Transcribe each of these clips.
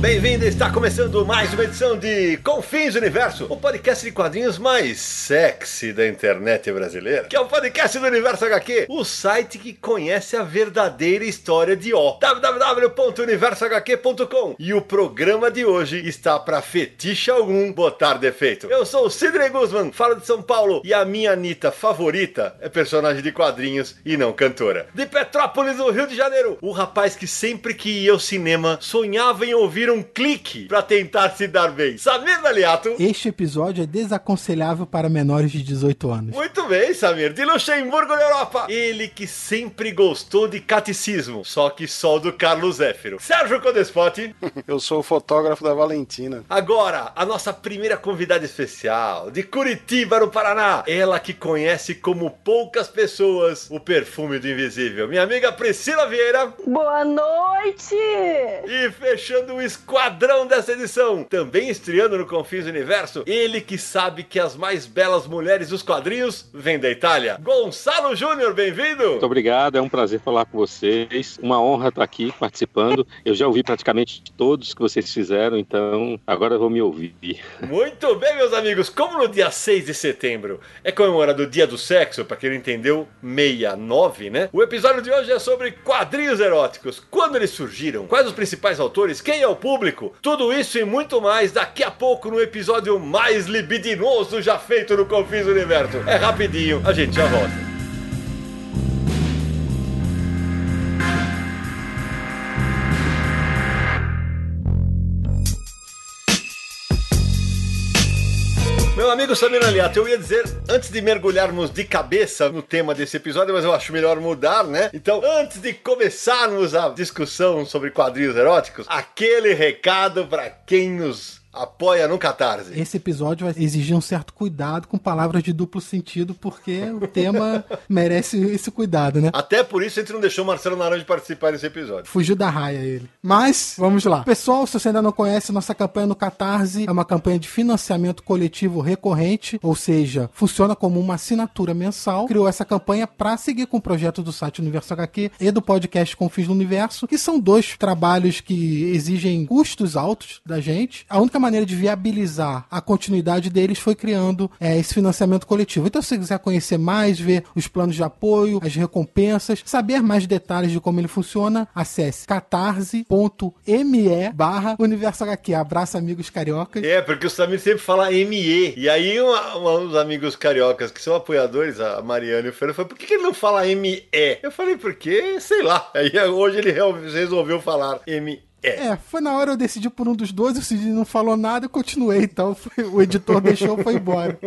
Bem-vindo! Está começando mais uma edição de Confins Universo, o podcast de quadrinhos mais sexy da internet brasileira, que é o podcast do Universo HQ, o site que conhece a verdadeira história de O. www.universohq.com E o programa de hoje está para fetiche algum botar defeito. Eu sou o Sidney Guzman, falo de São Paulo e a minha Anitta favorita é personagem de quadrinhos e não cantora. De Petrópolis, no Rio de Janeiro, o rapaz que sempre que ia ao cinema sonhava em ouvir um clique para tentar se dar bem. Samir Daliato. Este episódio é desaconselhável para menores de 18 anos. Muito bem, Samir. De Luxemburgo, na Europa. Ele que sempre gostou de catecismo, só que só do Carlos Zéfiro. Sérgio Codespotti. Eu sou o fotógrafo da Valentina. Agora, a nossa primeira convidada especial, de Curitiba, no Paraná. Ela que conhece como poucas pessoas o perfume do invisível. Minha amiga Priscila Vieira. Boa noite! E fechando o esquadrão dessa edição, também estreando no Confins Universo, ele que sabe que as mais belas mulheres dos quadrinhos vêm da Itália. Gonçalo Júnior, bem-vindo! Muito obrigado, é um prazer falar com vocês. Uma honra estar aqui participando. Eu já ouvi praticamente todos que vocês fizeram, então agora eu vou me ouvir. Muito bem, meus amigos. Como no dia 6 de setembro é comemorado o Dia do Sexo, para quem não entendeu, 69, né? O episódio de hoje é sobre quadrinhos eróticos. Quando eles surgiram? Quais os principais autores? Quem é o público? Tudo isso e muito mais daqui a pouco no episódio mais libidinoso já feito no Confins do Universo. É rapidinho, a gente já volta. Meu amigo Samir Aliato, eu ia dizer, antes de mergulharmos de cabeça no tema desse episódio, mas eu acho melhor mudar, né? Então, antes de começarmos a discussão sobre quadrinhos eróticos, aquele recado para quem nos apoia no Catarse. Esse episódio vai exigir um certo cuidado com palavras de duplo sentido, porque o tema merece esse cuidado, né? Até por isso a gente não deixou o Marcelo Naranjo participar desse episódio. Fugiu da raia ele. Mas, vamos lá. Pessoal, se você ainda não conhece, nossa campanha no Catarse é uma campanha de financiamento coletivo recorrente, ou seja, funciona como uma assinatura mensal. Criou essa campanha para seguir com o projeto do site Universo HQ e do podcast Confins do Universo, que são dois trabalhos que exigem custos altos da gente. A única maneira de viabilizar a continuidade deles foi criando é, esse financiamento coletivo. Então, se você quiser conhecer mais, ver os planos de apoio, as recompensas, saber mais detalhes de como ele funciona, acesse catarse.me barra Universo HQ. Abraço, amigos cariocas. É, porque o Samir sempre fala ME. E aí, uma, uma, uns amigos cariocas que são apoiadores, a Mariana e o Fernando, falou: por que, que ele não fala ME? Eu falei, porque, sei lá. Aí hoje ele resolveu falar ME. É. é, foi na hora eu decidi por um dos dois, o Cid não falou nada, eu continuei, então foi, o editor deixou, foi embora.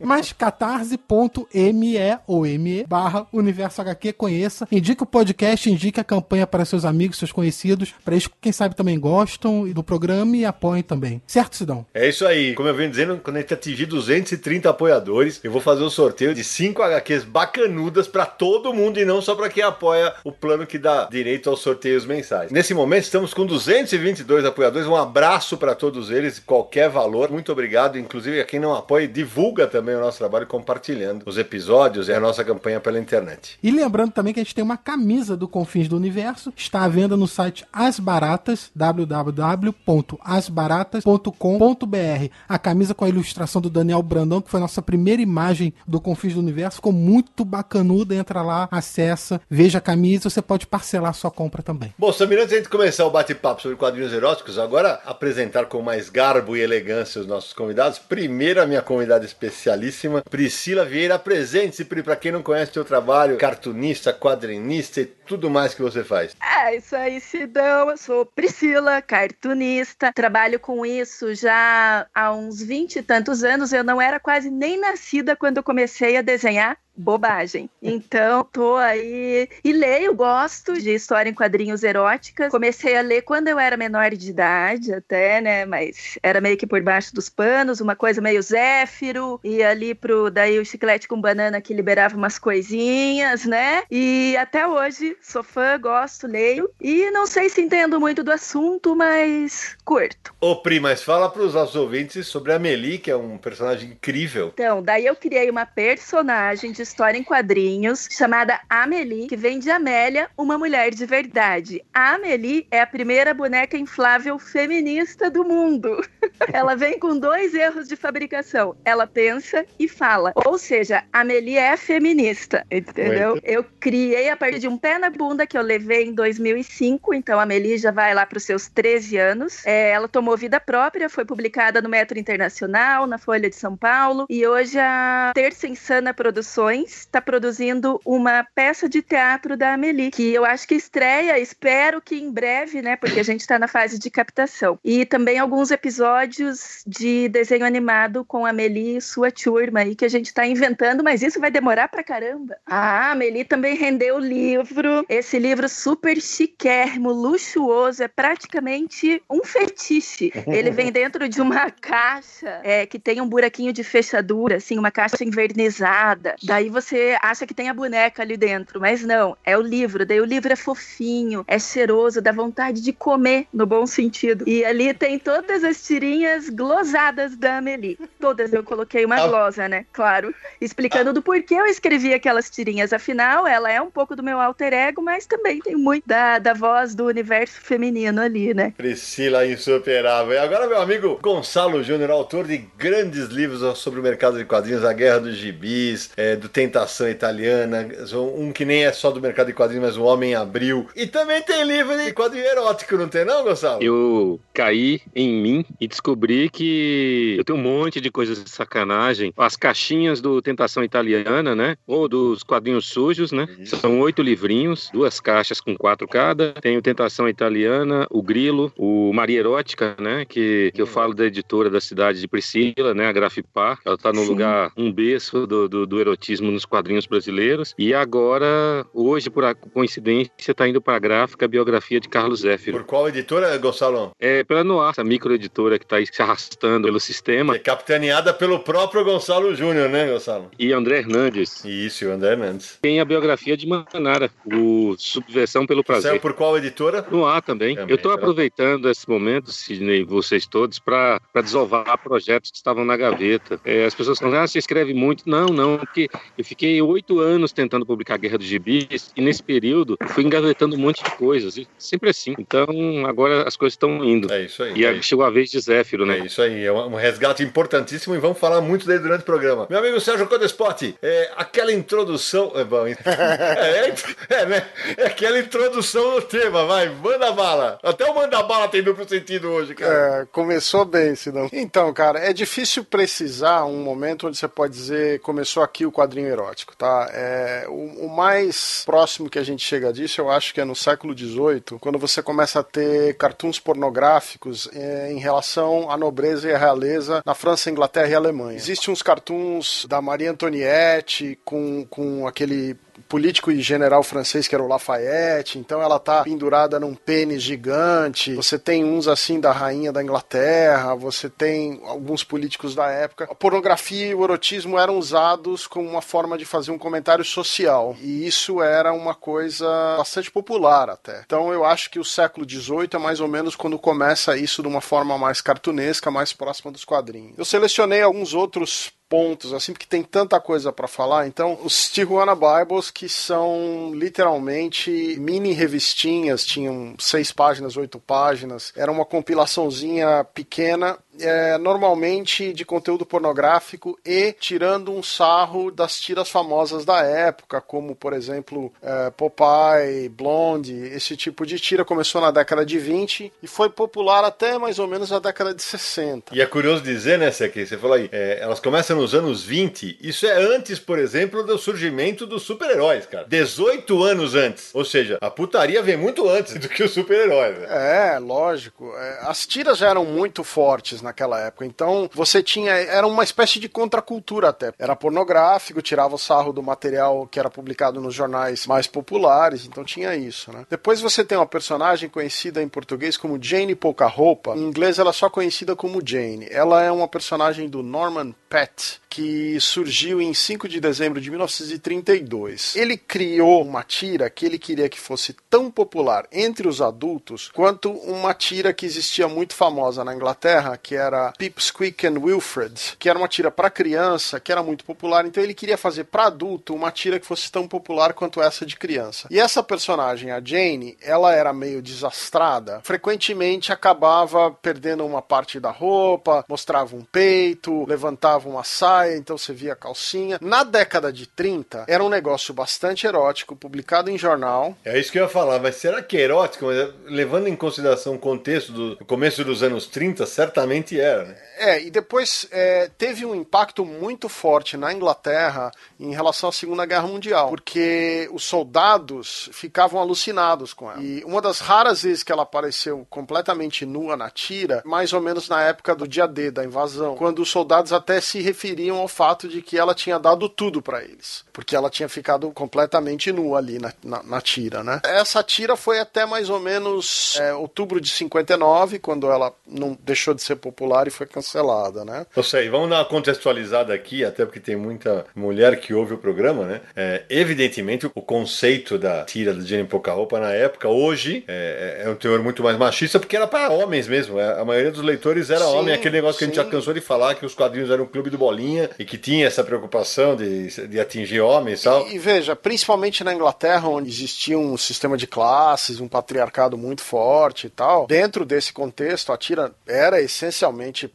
Mas catarse.me ou me barra Universo HQ, conheça, indique o podcast, indique a campanha para seus amigos, seus conhecidos, para eles, quem sabe, também gostam do programa e apoiem também. Certo, Sidão? É isso aí. Como eu venho dizendo, quando a gente atingir 230 apoiadores, eu vou fazer um sorteio de 5 HQs bacanudas para todo mundo e não só para quem apoia o plano que dá direito aos sorteios mensais. Nesse momento, estamos com 222 apoiadores. Um abraço para todos eles, qualquer valor. Muito obrigado. Inclusive, a quem não apoia, divulga também o nosso trabalho compartilhando os episódios e a nossa campanha pela internet. E lembrando também que a gente tem uma camisa do Confins do Universo, está à venda no site As Baratas, www.asbaratas.com.br. A camisa com a ilustração do Daniel Brandão, que foi a nossa primeira imagem do Confins do Universo, ficou muito bacanuda. Entra lá, acessa, veja a camisa, você pode parcelar a sua compra também. Bom, Samir, antes de a gente começar o bate-papo sobre quadrinhos eróticos, agora apresentar com mais garbo e elegância os nossos convidados. Primeiro, a minha convidada especialíssima, Priscila Vieira. Apresente-se, Pri, para quem não conhece o seu trabalho, cartunista, quadrinista e tudo mais que você faz? É, isso aí, Sidão. Eu sou Priscila, cartunista. Trabalho com isso já há uns 20 e tantos anos. Eu não era quase nem nascida quando comecei a desenhar bobagem. Então, tô aí e leio, gosto de história em quadrinhos eróticas. Comecei a ler quando eu era menor de idade, até, né? Mas era meio que por baixo dos panos, uma coisa meio Zéfiro, e ali pro daí o chiclete com banana que liberava umas coisinhas, né? E até hoje sou fã, gosto, leio e não sei se entendo muito do assunto, mas curto. Ô, Pri, mas fala pros nossos ouvintes sobre a Meli, que é um personagem incrível. Então, daí eu criei uma personagem de história em quadrinhos chamada Amelie, que vem de Amélia, uma mulher de verdade. A Amelie é a primeira boneca inflável feminista do mundo. Ela vem com dois erros de fabricação. Ela pensa e fala. Ou seja, a Amelie é feminista, entendeu? Muito. Eu criei a partir de um pé na bunda que eu levei em 2005, então a Amelie já vai lá para os seus 13 anos. É, ela tomou vida própria, foi publicada no Metro Internacional, na Folha de São Paulo, e hoje a Terça Insana Produções está produzindo uma peça de teatro da Amelie, que eu acho que estreia, espero que em breve, né? Porque a gente está na fase de captação. E também alguns episódios de desenho animado com a Amelie e sua turma aí que a gente está inventando, mas isso vai demorar pra caramba. Ah, a Amelie também rendeu o livro. Esse livro super chiquérrimo, luxuoso, é praticamente um fetiche. Ele vem dentro de uma caixa é, que tem um buraquinho de fechadura, assim, uma caixa envernizada. Daí você acha que tem a boneca ali dentro, mas não, é o livro. Daí o livro é fofinho, é cheiroso, dá vontade de comer, no bom sentido. E ali tem todas as tirinhas glosadas da Amelie. Todas eu coloquei uma ah. glosa, né? Claro. Explicando do porquê eu escrevi aquelas tirinhas. Afinal, ela é um pouco do meu alter ego, mas também tem muito da, da voz do universo feminino ali, né? Priscila insuperável. E agora, meu amigo Gonçalo Júnior, autor de grandes livros sobre o mercado de quadrinhos, A Guerra dos Gibis, é, do Tentação Italiana, um que nem é só do mercado de quadrinhos, mas o Homem Abril. E também tem livro de quadrinho erótico, não tem não, Gonçalo? Eu caí em mim e descobri que eu tenho um monte de coisas de sacanagem. As caixinhas do Tentação Italiana, né? Ou dos quadrinhos sujos, né? Isso. São oito livrinhos, duas caixas com quatro cada. Tem o Tentação Italiana, o Grilo, o Maria Erótica, né? Que, que eu falo da editora da cidade de Priscila, né? A Grafipar. Ela tá no Sim. lugar um berço do, do, do erotismo nos quadrinhos brasileiros. E agora, hoje, por coincidência, está indo para a gráfica a biografia de Carlos Zéfiro. Por qual editora, Gonçalo? É pela Noir, essa microeditora que está se arrastando pelo sistema. É capitaneada pelo próprio Gonçalo Júnior, né, Gonçalo? E André Hernandes. Isso, o André Hernandes. Tem a biografia de Manara, o Subversão pelo Prazer. Saiu por qual editora? Noir também. também Eu estou aproveitando esse momento, Sidney, vocês todos, para desovar projetos que estavam na gaveta. É, as pessoas falam, ah, você escreve muito. Não, não, porque eu fiquei oito anos tentando publicar Guerra dos Gibis e nesse período fui engavetando um monte de coisas. E sempre assim. Então agora as coisas estão indo. É isso aí. E é chegou a vez de Zéfiro, né? É isso aí. É um resgate importantíssimo e vamos falar muito dele durante o programa. Meu amigo Sérgio Codespot, é, aquela introdução. É bom, é, é, é, né? É aquela introdução no tema, vai, manda bala. Até o manda bala tem duplo sentido hoje, cara. É, começou bem, senão. Então, cara, é difícil precisar um momento onde você pode dizer começou aqui o quadrinho erótico, tá? É, o, o, mais próximo que a gente chega disso, eu acho que é no século XVIII, quando você começa a ter cartoons pornográficos é, em relação à nobreza e à realeza na França, Inglaterra e Alemanha. Existem uns cartoons da Maria Antoniette com, com aquele político e general francês que era o Lafayette, então ela tá pendurada num pênis gigante. Você tem uns assim da rainha da Inglaterra, você tem alguns políticos da época. A pornografia e o erotismo eram usados como uma forma de fazer um comentário social, e isso era uma coisa bastante popular até. Então eu acho que o século XVIII é mais ou menos quando começa isso de uma forma mais cartunesca, mais próxima dos quadrinhos. Eu selecionei alguns outros pontos, assim, porque tem tanta coisa para falar. Então, os Tijuana Bibles, que são literalmente mini revistinhas, tinham seis páginas, oito páginas, era uma compilaçãozinha pequena é, normalmente de conteúdo pornográfico e tirando um sarro das tiras famosas da época, como por exemplo é, Popeye, Blonde, esse tipo de tira começou na década de 20 e foi popular até mais ou menos na década de 60. E é curioso dizer, né, Seque, você falou aí, é, elas começam nos anos 20, isso é antes, por exemplo, do surgimento dos super-heróis, cara. 18 anos antes. Ou seja, a putaria vem muito antes do que o super-herói. Né? É, lógico. É, as tiras já eram muito fortes naquela época, então você tinha. Era uma espécie de contracultura até. Era pornográfico, tirava o sarro do material que era publicado nos jornais mais populares, então tinha isso, né? Depois você tem uma personagem conhecida em português como Jane Pouca Roupa, em inglês ela é só conhecida como Jane. Ela é uma personagem do Norman Pett, que surgiu em 5 de dezembro de 1932. Ele criou uma tira que ele queria que fosse tão popular entre os adultos quanto uma tira que existia muito famosa na Inglaterra, que era Pip Squeak and Wilfred, que era uma tira para criança, que era muito popular. Então ele queria fazer para adulto uma tira que fosse tão popular quanto essa de criança. E essa personagem, a Jane, ela era meio desastrada. Frequentemente acabava perdendo uma parte da roupa, mostrava um peito, levantava uma saia, então você via calcinha. Na década de 30, era um negócio bastante erótico, publicado em jornal. É isso que eu ia falar, mas será que é erótico? Levando em consideração o contexto do começo dos anos 30, certamente era, né? É, e depois é, teve um impacto muito forte na Inglaterra em relação à Segunda Guerra Mundial, porque os soldados ficavam alucinados com ela. E uma das raras vezes que ela apareceu completamente nua na tira, mais ou menos na época do dia D da invasão, quando os soldados até se referiam ao fato de que ela tinha dado tudo para eles, porque ela tinha ficado completamente nua ali na, na, na, tira, né? Essa tira foi até mais ou menos é, outubro de 59, quando ela não deixou de ser popular e foi cancelada né? Eu sei, vamos dar uma contextualizada aqui, até porque tem muita mulher que ouve o programa, né? É, evidentemente, o conceito da tira do Jenny Roupa na época, hoje, é, é, um teor muito mais machista, porque era para homens mesmo. É, a maioria dos leitores era sim, homem, aquele negócio que sim. a gente já cansou de falar, que os quadrinhos eram um clube do bolinha e que tinha essa preocupação de, de atingir homens e tal. E, veja, principalmente na Inglaterra, onde existia um sistema de classes, um patriarcado muito forte e tal, dentro desse contexto, a tira era essencialmente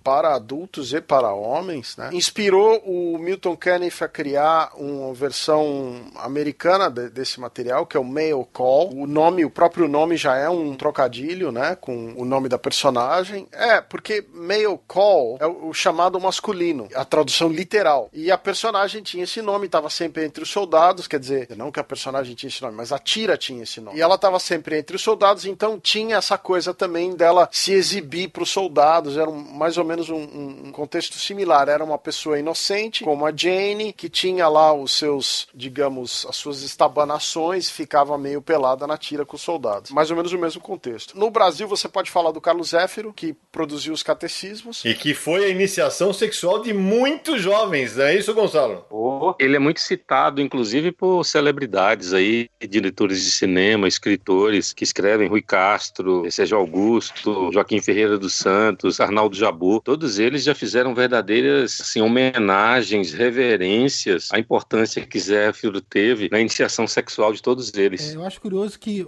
para para adultos e para homens, né? Inspirou o Milton Caniff a criar uma versão americana de, desse material, que é o Mail Call. O nome, o próprio nome já é um trocadilho, né, com o nome da personagem. É, porque Mail Call é o, o chamado masculino, a tradução literal. E a personagem tinha esse nome, estava sempre entre os soldados, quer dizer, não que a personagem tinha esse nome, mas a tira tinha esse nome. E ela estava sempre entre os soldados, então tinha essa coisa também dela se exibir para os soldados, era mais ou menos um, um, contexto similar. Era uma pessoa inocente, como a Jane, que tinha lá os seus, digamos, as suas estabanações, ficava meio pelada na tira com os soldados. Mais ou menos o mesmo contexto. No Brasil, você pode falar do Carlos Zéfiro, que produziu os catecismos. E que foi a iniciação sexual de muitos jovens, não é isso, Gonçalo? Oh, ele é muito citado, inclusive, por celebridades aí, diretores de cinema, escritores que escrevem, Rui Castro, Sérgio Augusto, Joaquim Ferreira dos Santos, Arnaldo Jabu, todos todos eles já fizeram verdadeiras assim, homenagens, reverências à importância que Zéfiro teve na iniciação sexual de todos eles. É, eu acho curioso que,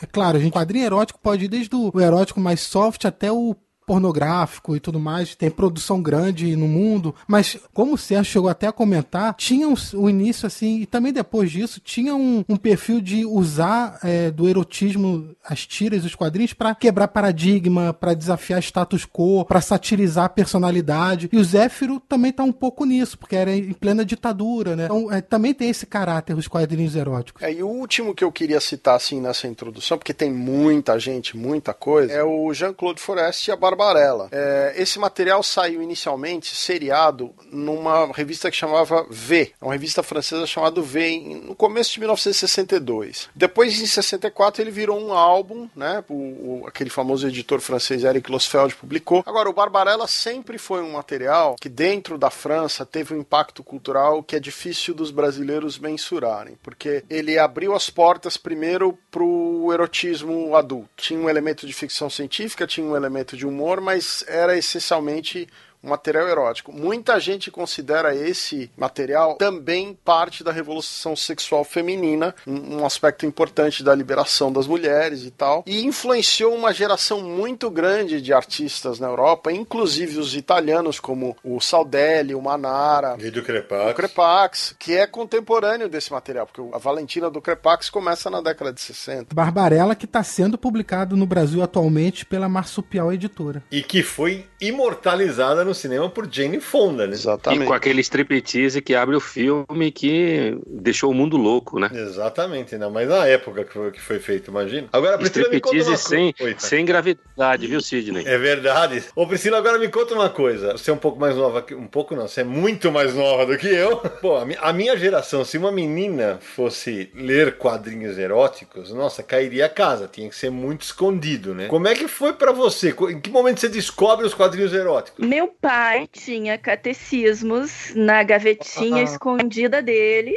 é claro, gente, quadrinho erótico pode ir desde o erótico mais soft até o pornográfico e tudo mais, tem produção grande no mundo, mas como o Sérgio chegou até a comentar, tinha o, um, início assim, e também depois disso, tinha um, um perfil de usar é, do erotismo as tiras, os quadrinhos, para quebrar paradigma, para desafiar status quo, para satirizar a personalidade. E o Zéfiro também tá um pouco nisso, porque era em plena ditadura, né? Então é, também tem esse caráter os quadrinhos eróticos. É, e o último que eu queria citar assim nessa introdução, porque tem muita gente, muita coisa, é o Jean-Claude Forest e a Barbarella. É, esse material saiu inicialmente seriado numa revista que chamava V, uma revista francesa chamada V, no começo de 1962. Depois, em 64, ele virou um álbum, né? O, o, aquele famoso editor francês Eric Losfeld publicou. Agora, o Barbarella sempre foi um material que, dentro da França, teve um impacto cultural que é difícil dos brasileiros mensurarem, porque ele abriu as portas primeiro para o erotismo adulto. Tinha um elemento de ficção científica, tinha um elemento de humor humor, mas era essencialmente um material erótico. Muita gente considera esse material também parte da revolução sexual feminina, um aspecto importante da liberação das mulheres e tal, e influenciou uma geração muito grande de artistas na Europa, inclusive os italianos como o Saldelli, o Manara, e do Crepax. o Crepax, que é contemporâneo desse material, porque a Valentina do Crepax começa na década de 60. Barbarella que está sendo publicado no Brasil atualmente pela Marsupial Editora. E que foi imortalizada no cinema por Jane Fonda, né? Exatamente. E com aquele striptease que abre o filme que deixou o mundo louco, né? Exatamente, ainda mais na época que foi, que foi feito, imagina. Agora, Priscila, me conta Striptease uma sem, coisa. Oi, sem gravidade, viu, Sidney? É verdade. Ô, Priscila, agora me conta uma coisa. Você é um pouco mais nova que. Um pouco não, você é muito mais nova do que eu. Pô, a, mi- a minha geração, se uma menina fosse ler quadrinhos eróticos, nossa, cairia a casa. Tinha que ser muito escondido, né? Como é que foi pra você? Em que momento você descobre os quadrinhos eróticos? Meu pai tinha catecismos na gavetinha escondida dele.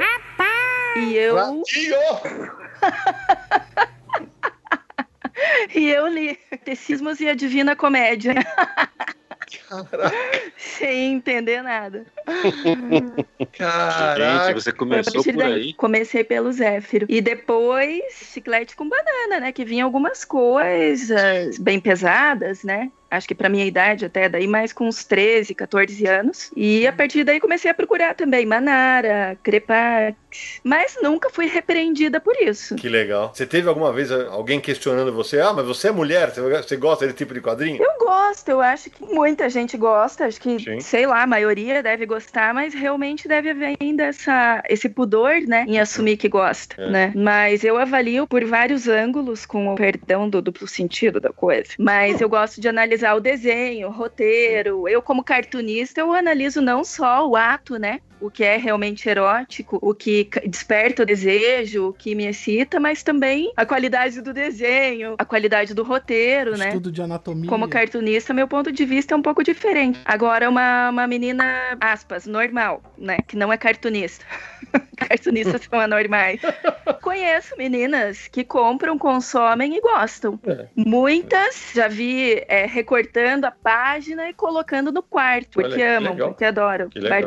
E eu, e eu li Catecismos e a Divina Comédia. Sem entender nada. Gente, você começou por daí. aí. Comecei pelo Zéfiro. E depois, chiclete com banana, né? Que vinha algumas coisas bem pesadas, né? Acho que pra minha idade até, daí mais com uns 13, 14 anos. E a partir daí comecei a procurar também Manara, Crepax. Mas nunca fui repreendida por isso. Que legal. Você teve alguma vez alguém questionando você? Ah, mas você é mulher? Você- Você gosta desse tipo de quadrinho? Eu gosto, eu acho que muita gente gosta, acho que, Sim. sei lá, a maioria deve gostar, mas realmente deve haver ainda essa, esse pudor, né, em assumir que gosta, É. né? Mas eu avalio por vários ângulos, com o perdão do duplo sentido da coisa. Mas eu gosto de analisar o desenho, o roteiro. Eu, como cartunista, eu analiso não só o ato, né? O que é realmente erótico, o que desperta o desejo, o que me excita, mas também a qualidade do desenho, a qualidade do roteiro, né? Estudo de anatomia. Como cartunista, meu ponto de vista é um pouco diferente. Agora, uma, uma menina, aspas, normal, né? Que não é cartunista. Cartunistas são anormais. Conheço meninas que compram, consomem e gostam. É. Muitas já vi é, recortando a página e colocando no quarto, Olha, porque que amam, legal. porque adoram. Que legal.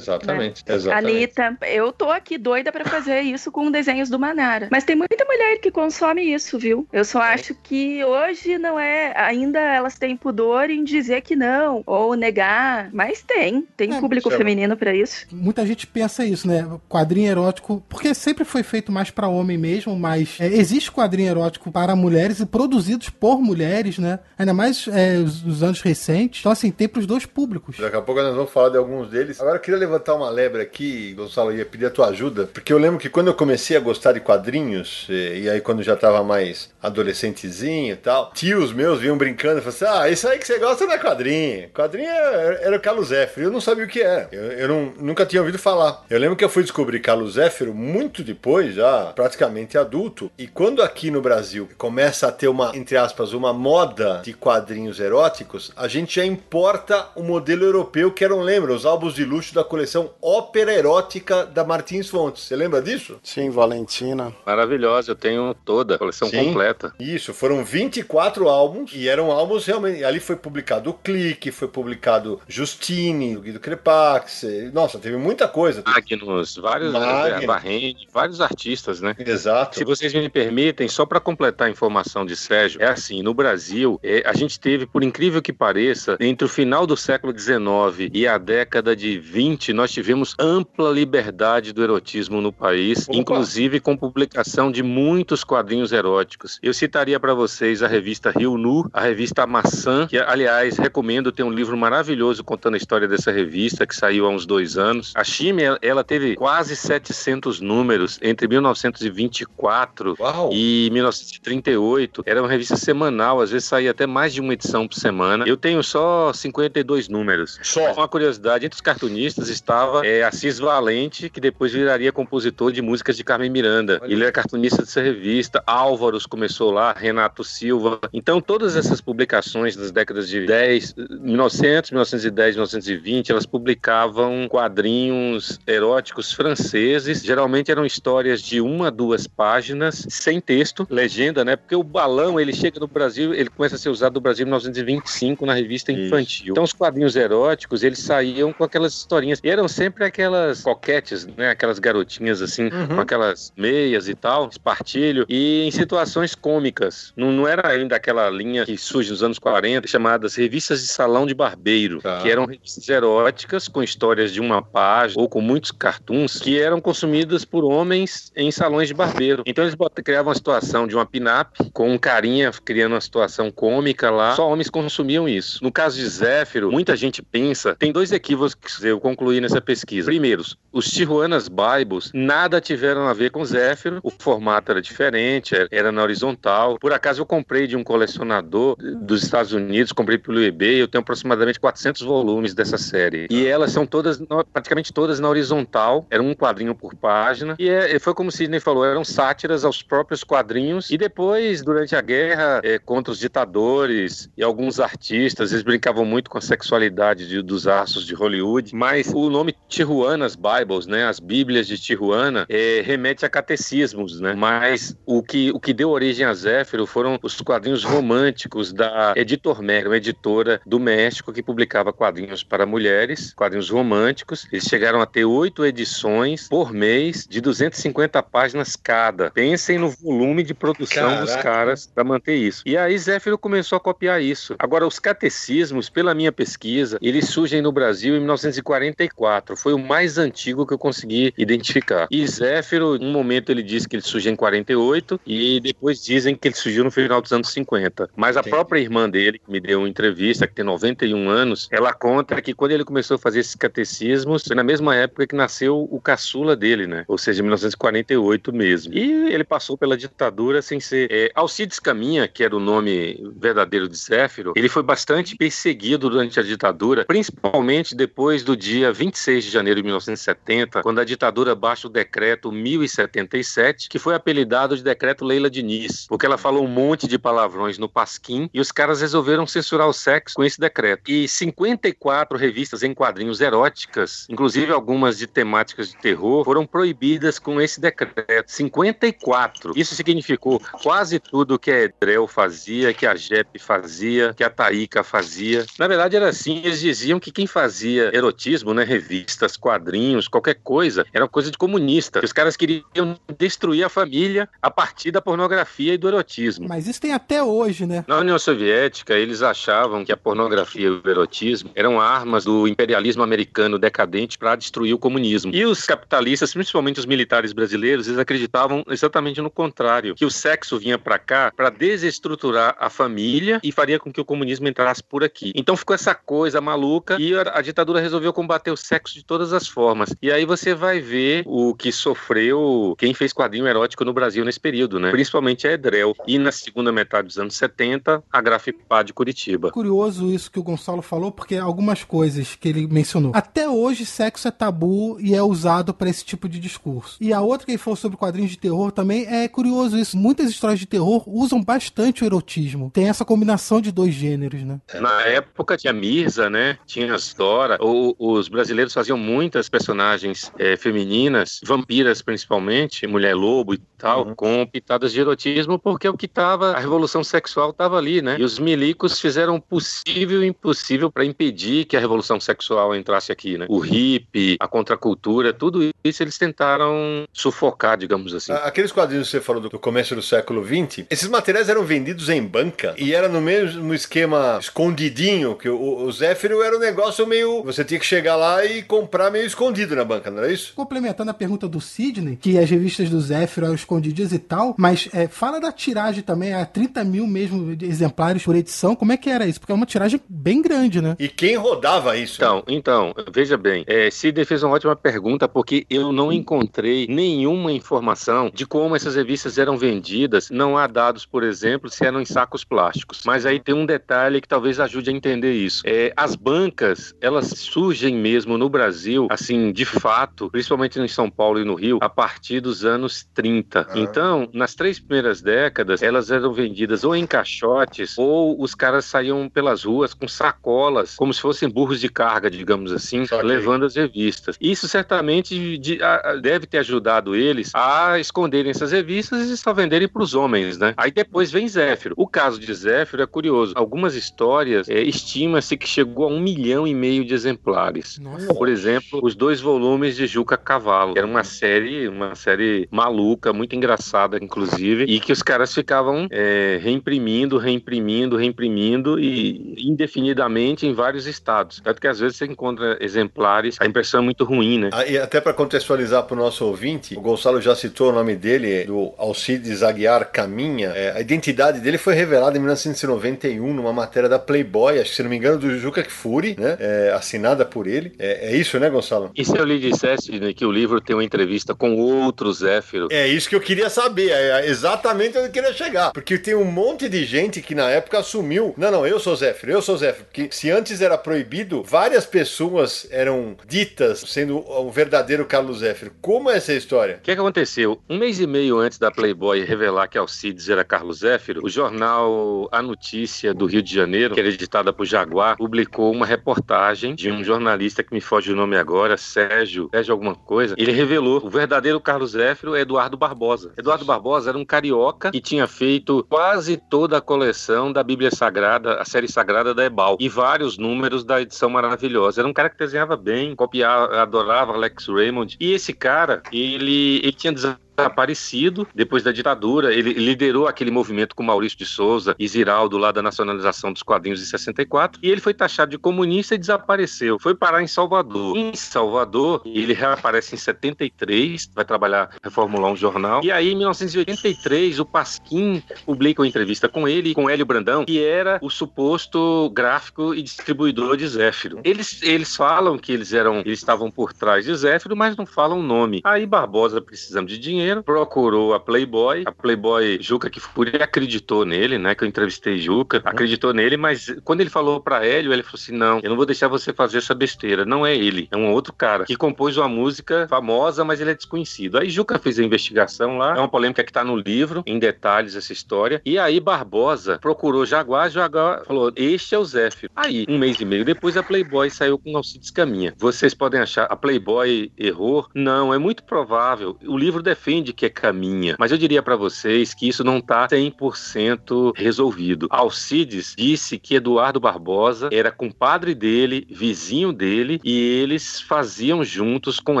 Exatamente. Exatamente. Anitta, eu tô aqui doida pra fazer isso com desenhos do Manara. Mas tem muita mulher que consome isso, viu? Eu só acho que hoje não é. Ainda elas têm pudor em dizer que não, ou negar. Mas tem. Tem É, público feminino pra isso. Muita gente pensa isso, né? Quadrinho erótico, porque sempre foi feito mais pra homem mesmo, mas é, existe quadrinho erótico para mulheres e produzidos por mulheres, né? Ainda mais é, os, os anos recentes. Então, assim, tem pros dois públicos. Daqui a pouco nós vamos falar de alguns deles. Agora eu queria levantar uma lebre aqui, Gonçalo, ia pedir a tua ajuda, porque eu lembro que quando eu comecei a gostar de quadrinhos, e, aí quando já tava mais adolescentezinho e tal, tios meus vinham brincando e falavam assim: Ah, isso aí que você gosta não é quadrinho. Quadrinho era, era o Carlos Zéfiro. Eu não sabia o que era. Eu, eu não- nunca tinha ouvido falar. Eu lembro que eu fui descobrir Carlos Zéfiro muito depois, já praticamente adulto. E quando aqui no Brasil começa a ter uma, entre aspas, uma moda de quadrinhos eróticos, a gente já importa o modelo europeu que eram, lembra, os álbuns de luxo da coleção Ópera Erótica da Martins Fontes. Você lembra disso? Sim, Valentina. Maravilhosa, eu tenho toda, a coleção Sim. completa. Isso, foram 24 álbuns e eram álbuns realmente. Ali foi publicado o Clique, foi publicado Justine, o Guido Crepax. Nossa, teve muita coisa. Magnus, vários, Magnus. Barrene, vários artistas, né? Exato. Se vocês me permitem, só para completar a informação de Sérgio, é assim, no Brasil, é, a gente teve, por incrível que pareça, entre o final do século XIX e a década de 20, nós tivemos ampla liberdade do erotismo no país, Opa. inclusive com publicação de muitos quadrinhos eróticos. Eu citaria para vocês a revista Rio Nu, a revista Maçã, que, aliás, recomendo, tem um livro maravilhoso contando a história dessa revista, que saiu há uns dois anos. A Chime, ela- teve quase 700 números entre 1924 Uau! e 1938. Era uma revista semanal, às vezes saía até mais de uma edição por semana. Eu tenho só 52 números. Só. Mas Uma curiosidade, entre os cartunistas estava é, Assis Valente, que depois viraria compositor de músicas de Carmen Miranda. Olha. Ele era cartunista dessa revista. Álvaros começou lá, Renato Silva. Então, todas essas publicações das décadas de 10, 1900, 1910, 1920, elas publicavam quadrinhos eróticos franceses. Geralmente eram histórias de uma a duas páginas, sem texto, legenda, né? Porque o balão, ele chega no Brasil, ele começa a ser usado no Brasil em 1925 na revista infantil. Isso. Então os quadrinhos eróticos, eles saíam com aquelas historinhas. E eram sempre aquelas coquetes, né? Aquelas garotinhas assim, uhum. com aquelas meias e tal, espartilho, e em situações cômicas. Não, não era ainda aquela linha que surge nos anos 40, chamadas revistas de salão de barbeiro, tá. que eram revistas eróticas com histórias de uma página ou com muitos cartoons que eram consumidas por homens em salões de barbeiro. Então eles criavam uma situação de uma pin-up com um carinha criando uma situação cômica lá. Só homens consumiam isso. No caso de Zéfiro, muita gente pensa, tem dois equívocos que eu concluí nessa pesquisa. Primeiro, os Tijuanas Bibles nada tiveram a ver com Zéfiro, o formato era diferente, era na horizontal. Por acaso eu comprei de um colecionador dos Estados Unidos, comprei pelo eBay, eu tenho aproximadamente 400 volumes dessa série. E elas são todas, praticamente todas na horizontal, era um quadrinho por página. E é, foi como o Sidney falou, eram sátiras aos próprios quadrinhos. E depois, durante a guerra, é, contra os ditadores e alguns artistas, eles brincavam muito com a sexualidade de, dos astros de Hollywood. Mas o nome Tijuanas Bibles, né, as Bíblias de Tijuana, é, remete a catecismos, né? Mas o que, o que deu origem a Zéfiro foram os quadrinhos românticos da Editor Mega, uma editora do México que publicava quadrinhos para mulheres, quadrinhos românticos. Eles chegaram a ter oito edições por mês de 250 páginas cada. Pensem no volume de produção Caraca. dos caras para manter isso. E aí Zéfiro começou a copiar isso. Agora, os catecismos, pela minha pesquisa, eles surgem no Brasil em 1944. Foi o mais antigo que eu consegui identificar. E Zéfiro, um momento ele disse que ele surgiu em 48 e depois dizem que ele surgiu no final dos anos 50. Mas a própria irmã dele, que me deu uma entrevista, que tem 91 anos, ela conta que quando ele começou a fazer esses catecismos, foi na mesma época que nasceu o caçula dele, né? Ou seja, em 1948 mesmo. E ele passou pela ditadura sem ser. É, Alcides Caminha, que era o nome verdadeiro de Zéfiro, ele foi bastante perseguido durante a ditadura, principalmente depois do dia 26 de janeiro de 1970, quando a ditadura baixa o decreto 1077, que foi apelidado de decreto Leila Diniz, porque ela falou um monte de palavrões no Pasquim e os caras resolveram censurar o sexo com esse decreto. E 54 revistas em quadrinhos eróticas, inclusive algumas de temáticas de terror, foram proibidas com esse decreto. 54. Isso significou quase tudo que a Edrel fazia, que a JEP fazia, que a Taíca fazia. Na verdade era assim, eles diziam que quem fazia erotismo, né, revistas, quadrinhos, qualquer coisa, era coisa de comunista. Os caras queriam destruir a família a partir da pornografia e do erotismo. Mas isso tem até hoje, né? Na União Soviética, eles achavam que a pornografia e o erotismo eram armas do imperialismo americano decadente para destruir o comunismo. E os capitalistas, principalmente os militares brasileiros, eles acreditavam exatamente no contrário, que o sexo vinha para cá para desestruturar a família e faria com que o comunismo entrasse por aqui. Então ficou essa coisa maluca e a, ditadura resolveu combater o sexo de todas as formas. E aí você vai ver o que sofreu quem fez quadrinho erótico no Brasil nesse período, né? Principalmente a Edrel. E na segunda metade dos anos 70, a Grafipá de Curitiba. Curioso isso que o Gonçalo falou, porque algumas coisas que ele mencionou. Até hoje, sexo é tabu e é usado para esse tipo de discurso. E a outra que ele falou sobre quadrinhos de terror também é curioso isso. Muitas histórias de terror usam bastante o erotismo. Tem essa combinação de dois gêneros, né? Na época tinha Mirza, né? Tinha Dora. O, os brasileiros faziam muitas personagens é, femininas, vampiras principalmente, mulher lobo e tal, uhum. com pitadas de erotismo, porque o que tava, a revolução sexual estava ali, né? E os milicos fizeram o possível e impossível para impedir que a revolução sexual entrasse aqui, né? O hippie, a contracultura, tudo isso eles tentaram sufocar, digamos assim. Aqueles quadrinhos que você falou do começo do século XX, esses materiais eram vendidos em banca e era no mesmo esquema escondidinho, que o, o Zéfiro era um negócio meio. Você tinha que chegar lá e comprar meio escondido na banca, não era isso? Complementando a pergunta do Sidney, que as revistas do Zéfiro eram escondidas e tal, mas é, fala da tiragem também, a 30 mil mesmo exemplares por edição. Como é que era isso? Porque é uma tiragem bem grande, né? E quem rodava isso? Então, então veja bem, é, Sidney fez uma ótima pergunta porque eu não encontrei nenhuma informação de como essas revistas eram vendidas. Não há dados, por exemplo, se eram em sacos plásticos. Mas aí tem um detalhe que talvez ajude a entender isso. É, as bancas, elas surgem mesmo no Brasil, assim, de fato, principalmente em São Paulo e no Rio, a partir dos anos 30. Ah. Então, nas três primeiras décadas, elas eram vendidas ou em caixotes, ou os caras saíam pelas ruas com sacolas, como se fossem burros de carga, digamos assim, levando as revistas. Isso certamente de, a, deve ter ajudado ele eles a esconderem essas revistas e só venderem para os homens, né? Aí depois vem Zéfiro. O caso de Zéfiro é curioso. Algumas histórias é, estima-se que chegou a um milhão e meio de exemplares. Nossa. Por exemplo, os dois volumes de Juca Cavalo, que era uma série, uma série maluca, muito engraçada, inclusive, e que os caras ficavam é, reimprimindo, reimprimindo, reimprimindo e indefinidamente em vários estados. Tanto que às vezes você encontra exemplares, a impressão é muito ruim, né? Ah, e até para contextualizar para o nosso ouvinte, o Gonçalo já citou o nome dele, do Alcides Aguiar Caminha. É, a identidade dele foi revelada em 1991 numa matéria da Playboy, acho que se não me engano, do Juca Kfouri, né? É, assinada por ele. É, é, isso, né, Gonçalo? E se eu lhe dissesse né, que o livro tem uma entrevista com outro Zéfiro? É isso que eu queria saber, é exatamente onde eu queria chegar. Porque tem um monte de gente que na época assumiu: não, não, eu sou Zéfiro, eu sou Zéfiro. Porque se antes era proibido, várias pessoas eram ditas sendo o verdadeiro Carlos Zéfiro. Como é essa história? O que, é que aconteceu? Um mês e meio antes da Playboy revelar que Alcides era Carlos Zéfiro, o jornal A Notícia do Rio de Janeiro, que era editada por Jaguar, publicou uma reportagem de um jornalista que me foge o nome agora, Sérgio, Sérgio alguma coisa. Ele revelou o verdadeiro Carlos Zéfiro é Eduardo Barbosa. Eduardo Barbosa era um carioca que tinha feito quase toda a coleção da Bíblia Sagrada, a série sagrada da Ebal, e vários números da edição maravilhosa. Era um cara que desenhava bem, copiava, adorava Alex Raymond. E esse cara, ele, ele tinha desaparecido depois da ditadura. Ele liderou aquele movimento com Maurício de Souza e Ziraldo lá da nacionalização dos quadrinhos em 64. E ele foi taxado de comunista e desapareceu. Foi parar em Salvador. Em Salvador, ele reaparece em 73, vai trabalhar, reformular um jornal. E aí, em 1983, o Pasquim publica uma entrevista com ele com Hélio Brandão, que era o suposto gráfico e distribuidor de Zéfiro. Eles, eles falam que eles eram, eles estavam por trás de Zéfiro, mas não falam o nome. Aí Barbosa, precisando de dinheiro, procurou a Playboy. A Playboy Juca que Kifuri acreditou nele, né? Que eu entrevistei Juca, uhum. acreditou nele, mas quando ele falou para Hélio, ele falou assim: não, eu não vou deixar você fazer essa besteira. Não é ele, é um outro cara que compôs uma música famosa, mas ele é desconhecido. Aí Juca fez a investigação lá, é uma polêmica que tá no livro, em detalhes essa história. E aí Barbosa procurou Jaguar, Jaguar falou: este é o Zef. Aí, um mês e meio depois, a Playboy saiu com Alcides Caminha. Vocês podem achar, a Playboy errou? Não, é muito provável. O livro defende entende que é caminha, mas eu diria para vocês que isso não está 100% resolvido. Alcides disse que Eduardo Barbosa era compadre dele, vizinho dele, e eles faziam juntos com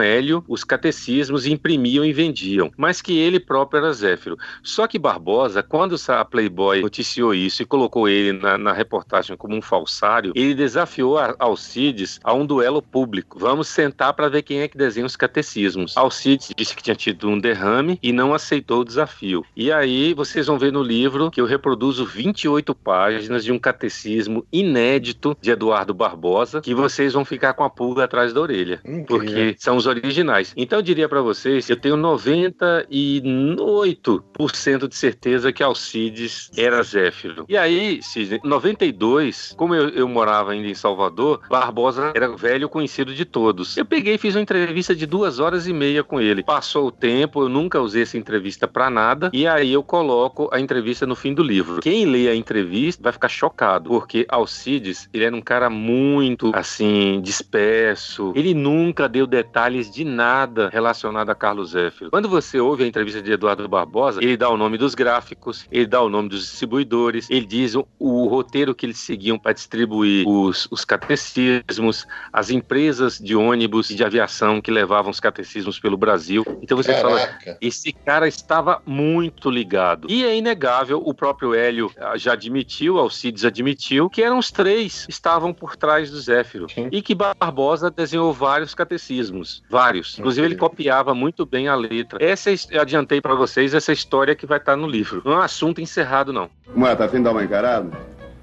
Hélio os catecismos, imprimiam e vendiam, mas que ele próprio era Zéfiro. Só que Barbosa, quando a Playboy noticiou isso e colocou ele na, na reportagem como um falsário, ele desafiou a Alcides a um duelo público. Vamos sentar para ver quem é que desenha os catecismos. Alcides disse que tinha tido um derrame derrame e não aceitou o desafio. E aí vocês vão ver no livro que eu reproduzo 28 páginas de um catecismo inédito de Eduardo Barbosa, que vocês vão ficar com a pulga atrás da orelha, Incrível. porque são os originais. Então eu diria para vocês, eu tenho 98% de certeza que Alcides era Zéfiro. E aí, Sidney, 92, como eu, eu morava ainda em Salvador, Barbosa era velho conhecido de todos. Eu peguei e fiz uma entrevista de duas horas e meia com ele. Passou o tempo, eu nunca usei essa entrevista para nada, e aí eu coloco a entrevista no fim do livro. Quem lê a entrevista vai ficar chocado, porque Alcides, ele era um cara muito, assim, disperso, ele nunca deu detalhes de nada relacionado a Carlos Zéfiro. Quando você ouve a entrevista de Eduardo Barbosa, ele dá o nome dos gráficos, ele dá o nome dos distribuidores, ele diz o, o roteiro que eles seguiam para distribuir os, os catecismos, as empresas de ônibus e de aviação que levavam os catecismos pelo Brasil. Então você Caraca. fala, esse cara estava muito ligado. E é inegável, o próprio Hélio ah, já admitiu, Alcides admitiu, que eram os três que estavam por trás do Zéfiro. Sim. E que Barbosa desenhou vários catecismos. Vários. Inclusive, ele copiava muito bem a letra. Essa eu adiantei para vocês essa história que vai estar no livro. Não é um assunto encerrado, não. Ué, tá afim de dar uma encarada?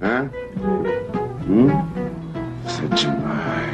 Hã? Hum? Isso é demais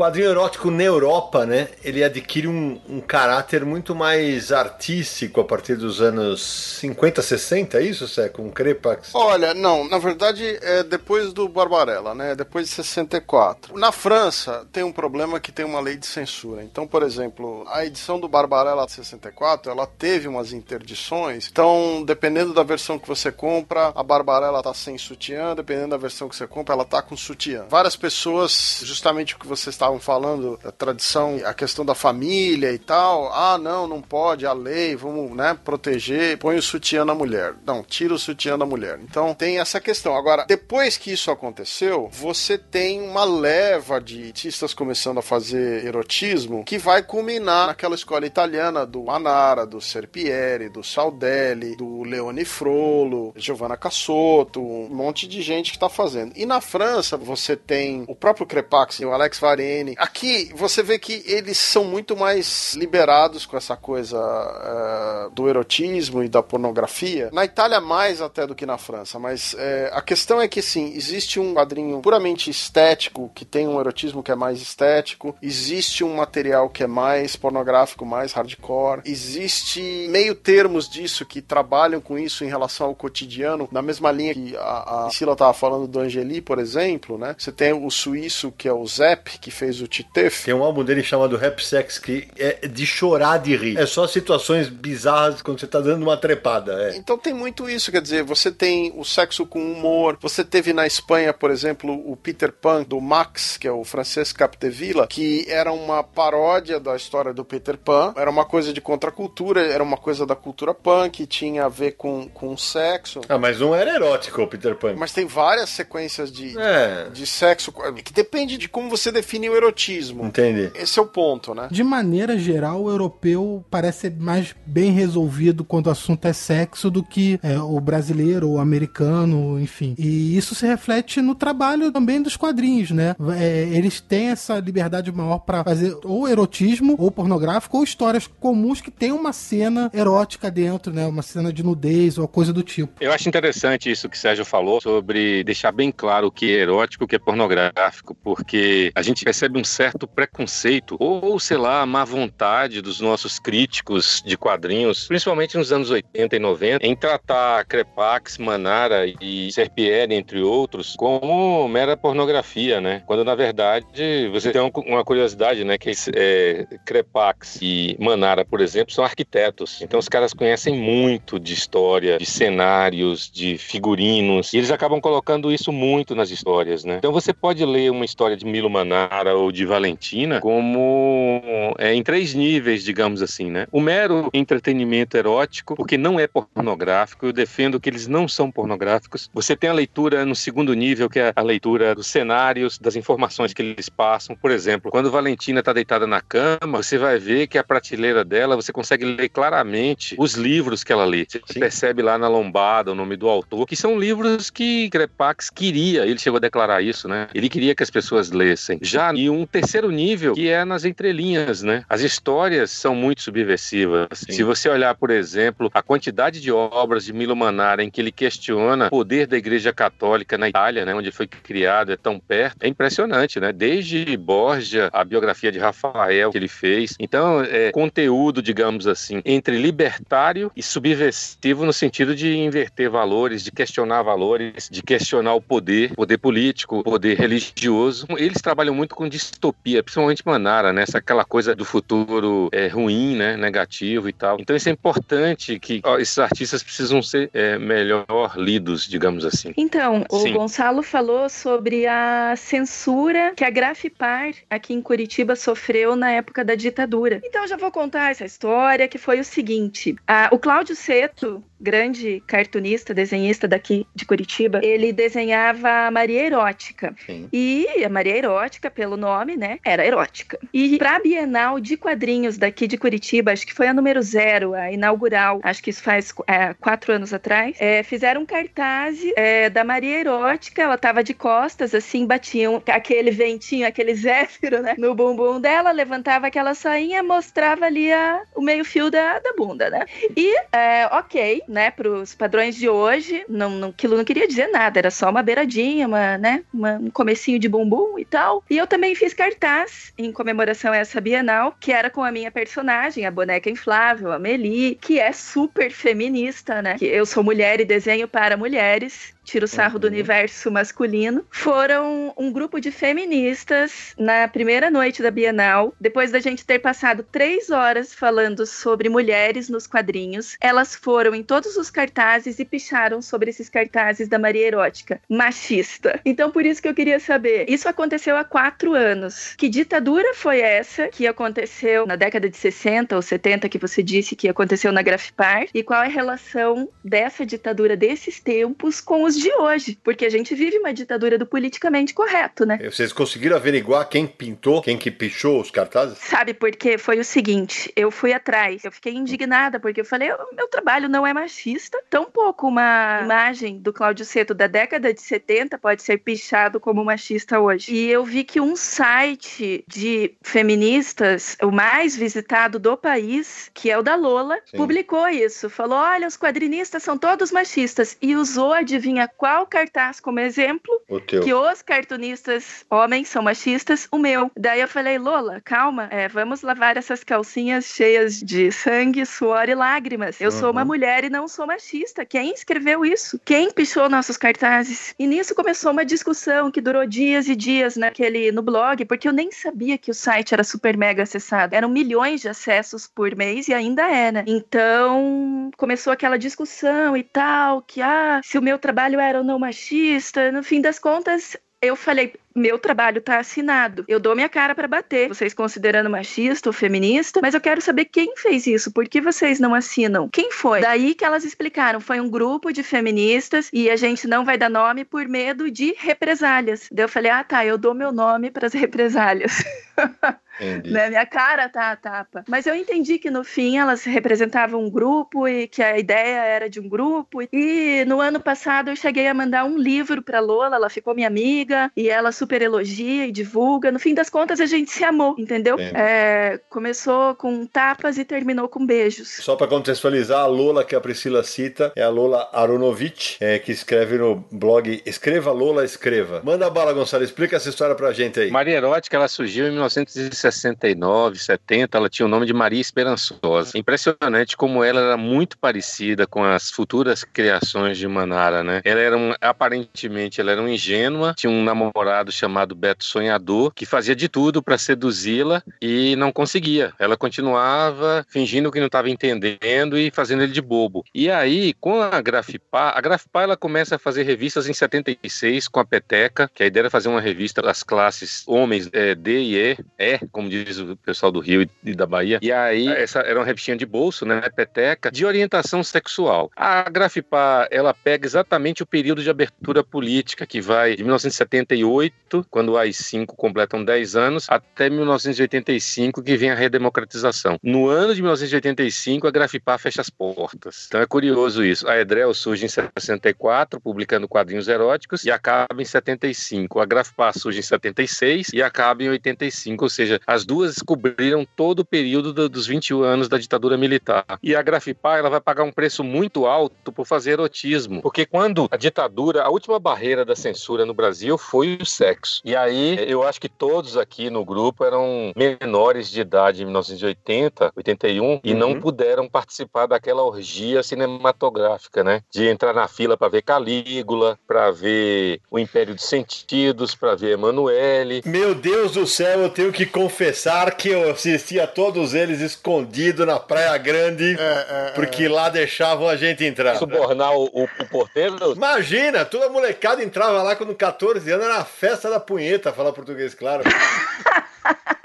quadrinho erótico na Europa, né, ele adquire um, um, caráter muito mais artístico a partir dos anos 50, 60, é isso, Sé? Com Crepax? Olha, não, na verdade é depois do Barbarella, né, depois de 64. Na França tem um problema que tem uma lei de censura. Então, por exemplo, a edição do Barbarella de 64, ela teve umas interdições. Então, dependendo da versão que você compra, a Barbarella tá sem sutiã, dependendo da versão que você compra, ela tá com sutiã. Várias pessoas, justamente o que você estava estavam falando da tradição, a questão da família e tal. Ah, não, não pode, a lei, vamos, né, proteger, põe o sutiã na mulher. Não, tira o sutiã da mulher. Então tem essa questão. Agora, depois que isso aconteceu, você tem uma leva de artistas começando a fazer erotismo que vai culminar naquela escola italiana do Manara, do Serpieri, do Saldelli, do Leone Frollo, Giovanna Cassotto, um monte de gente que está fazendo. E na França, você tem o próprio Crepax e o Alex Varenne. Aqui, você vê que eles são muito mais liberados com essa coisa uh, do erotismo e da pornografia. Na Itália, mais até do que na França. Mas uh, a questão é que, sim, existe um quadrinho puramente estético, que tem um erotismo que é mais estético, existe um material que é mais pornográfico, mais hardcore, existe meio termos disso que trabalham com isso em relação ao cotidiano, na mesma linha que a, a Sila estava falando do Angeli, por exemplo, né? Você tem o suíço que é o Zep, que fez o Titef. Tem um álbum dele chamado Rap Sex que é de chorar de rir. É só situações bizarras quando você tá dando uma trepada. É. Então tem muito isso, quer dizer, você tem o sexo com humor. Você teve na Espanha, por exemplo, o Peter Pan do Max, que é o francês Capdevila, que era uma paródia da história do Peter Pan. Era uma coisa de contracultura, era uma coisa da cultura punk, tinha a ver com, com sexo. Ah, mas não era erótico o Peter Pan. Mas tem várias sequências de, é. de, de sexo que depende de como você define o erotismo. Entendi. Esse é o ponto, né? De maneira geral, o europeu parece ser mais bem resolvido quando o assunto é sexo do que é, o brasileiro ou o americano, enfim. E isso se reflete no trabalho também dos quadrinhos, né? É, eles têm essa liberdade maior para fazer ou erotismo, ou pornográfico, ou histórias comuns que tem uma cena erótica dentro, né? Uma cena de nudez ou coisa do tipo. Eu acho interessante isso que o Sérgio falou sobre deixar bem claro o que é erótico, o que é pornográfico, porque a gente percebe um certo preconceito ou, sei lá, má vontade dos nossos críticos de quadrinhos, principalmente nos anos 80 e 90, em tratar Crepax, Manara e Serpieri, entre outros, como mera pornografia, né? Quando na verdade você tem uma curiosidade, né? Que é, Crepax e Manara, por exemplo, são arquitetos. Então os caras conhecem muito de história, de cenários, de figurinos, e eles acabam colocando isso muito nas histórias, né? Então você pode ler uma história de Milo Manara ou de Valentina como é, em três níveis, digamos assim, né? O mero entretenimento erótico, porque não é pornográfico, eu defendo que eles não são pornográficos. Você tem a leitura no segundo nível, que é a leitura dos cenários, das informações que eles passam. Por exemplo, quando Valentina está deitada na cama, você vai ver que a prateleira dela, você consegue ler claramente os livros que ela lê. Você Sim. percebe lá na lombada o nome do autor, que são livros que Crepax queria, ele chegou a declarar isso, né? Ele queria que as pessoas lessem. Já e um terceiro nível, que é nas entrelinhas, né? As histórias são muito subversivas. Sim. Se você olhar, por exemplo, a quantidade de obras de Milo Manara em que ele questiona o poder da Igreja Católica na Itália, né, onde foi criado, é tão perto, é impressionante, né? Desde Borgia, a biografia de Rafael que ele fez. Então, é conteúdo, digamos assim, entre libertário e subversivo no sentido de inverter valores, de questionar valores, de questionar o poder, poder político, poder religioso. Eles trabalham muito com distopia, principalmente Manara, né? Essa, aquela coisa do futuro é, ruim, né? Negativo e tal. Então isso é importante que ó, esses artistas precisam ser é, melhor lidos, digamos assim. Então, o Sim. Gonçalo falou sobre a censura que a Grafipar aqui em Curitiba sofreu na época da ditadura. Então, já vou contar essa história que foi o seguinte: a, o Cláudio Seto, grande cartunista, desenhista daqui de Curitiba, ele desenhava a Maria Erótica. Sim. E a Maria Erótica, pelo nome, né, era erótica. E para a Bienal de Quadrinhos daqui de Curitiba, acho que foi a número zero, a inaugural, acho que isso faz é, quatro anos atrás, é, fizeram um cartaz é, da Maria Erótica, ela tava de costas, assim, batiam aquele ventinho, aquele zéfiro, né, no bumbum dela, levantava aquela sainha, mostrava ali a, o meio fio da, da bunda, né. E, é, ok, né, pros padrões de hoje, não, não, aquilo não queria dizer nada, era só uma beiradinha, uma, né, uma, um comecinho de bumbum e tal. E eu também fiz cartaz em comemoração a essa Bienal, que era com a minha personagem, a boneca inflável, a Meli, que é super feminista, né? Que eu sou mulher e desenho para mulheres tira o sarro uhum. do universo masculino, foram um grupo de feministas na primeira noite da Bienal, depois da gente ter passado três horas falando sobre mulheres nos quadrinhos. Elas foram em todos os cartazes e picharam sobre esses cartazes da Maria Erótica. Machista. Então, por isso que eu queria saber. Isso aconteceu há quatro anos. Que ditadura foi essa que aconteceu na década de 60 ou 70, que você disse que aconteceu na Grafipar? E qual é a relação dessa ditadura desses tempos com os de hoje? Porque a gente vive uma ditadura do politicamente correto, né? Vocês conseguiram averiguar quem pintou, quem que pichou os cartazes? Sabe por quê? Foi o seguinte, eu fui atrás, eu fiquei indignada, porque eu falei, meu trabalho não é machista, tampouco uma imagem do Cláudio Seto da década de 70 pode ser pichado como machista hoje. E eu vi que um site de feministas, o mais visitado do país, que é o da Lola, Sim. publicou isso. Falou: olha, os quadrinistas são todos machistas. E usou, adivinha qual cartaz como exemplo? Que os cartunistas homens são machistas, o meu. Daí eu falei, Lola, calma, é, vamos lavar essas calcinhas cheias de sangue, suor e lágrimas. Eu uhum. sou uma uhum. mulher e não sou machista. Quem escreveu isso? Quem pichou nossos cartazes? E nisso começou uma discussão que durou dias e dias naquele no blog, porque eu nem sabia que o site era super mega acessado. Eram milhões de acessos por mês e ainda é, né? Então começou aquela discussão e tal, que ah, se o meu trabalho era ou não machista. No fim das contas, eu falei, meu trabalho tá assinado. Eu dou minha cara para bater. Vocês considerando machista ou feminista, mas eu quero saber quem fez isso. Por que vocês não assinam? Quem foi? Daí que elas explicaram, foi um grupo de feministas e a gente não vai dar nome por medo de represálias. Daí eu falei: "Ah, tá, eu dou meu nome para as represálias". Né? Minha cara tá a tapa. Mas eu entendi que no fim elas representavam um grupo e que a ideia era de um grupo. E no ano passado eu cheguei a mandar um livro para Lola, ela ficou minha amiga e ela super elogia e divulga. No fim das contas a gente se amou, entendeu? É, começou com tapas e terminou com beijos. Só para contextualizar, a Lola que a Priscila cita é a Lola Aronovich, é, que escreve no blog Escreva Lola Escreva. Manda a bala, Gonçalo, explica essa história pra gente aí. Maria Erótica, ela surgiu em 1960 69, 70, ela tinha o nome de Maria Esperançosa. Impressionante como ela era muito parecida com as futuras criações de Manara, né? Ela era um, aparentemente ela era uma ingênua, tinha um namorado chamado Beto Sonhador que fazia de tudo para seduzi-la e não conseguia. Ela continuava fingindo que não estava entendendo e fazendo ele de bobo. E aí, com a Grafipá, a Grafipá ela começa a fazer revistas em 76 com a Peteca, que a ideia era fazer uma revista das classes homens é, D e E, E, como diz o pessoal do Rio e da Bahia. E aí, essa era uma revistinha de bolso, né? Peteca, de orientação sexual. A Grafipá, ela pega exatamente o período de abertura política, que vai de 1978, quando as cinco completam 10 anos, até 1985, que vem a redemocratização. No ano de 1985, a Grafipá fecha as portas. Então é curioso isso. A Edrel surge em 64, publicando quadrinhos eróticos, e acaba em 75. A Grafipá surge em 76 e acaba em 85, ou seja, as duas cobriram todo o período do, dos 21 anos da ditadura militar. E a Grafipar ela vai pagar um preço muito alto por fazer erotismo, porque quando a ditadura, a última barreira da censura no Brasil foi o sexo. E aí eu acho que todos aqui no grupo eram menores de idade em 1980, 81 uhum. e não uhum. puderam participar daquela orgia cinematográfica, né? De entrar na fila para ver Calígula, para ver O Império dos Sentidos, para ver Emanuele. Meu Deus do céu, eu tenho que confessar confessar que eu assistia todos eles escondido na Praia Grande, é, é, porque é. lá deixavam a gente entrar. Subornar o, o, o, porteiro? Imagina, toda molecada entrava lá com 14 anos, era a festa da punheta, falar português, claro.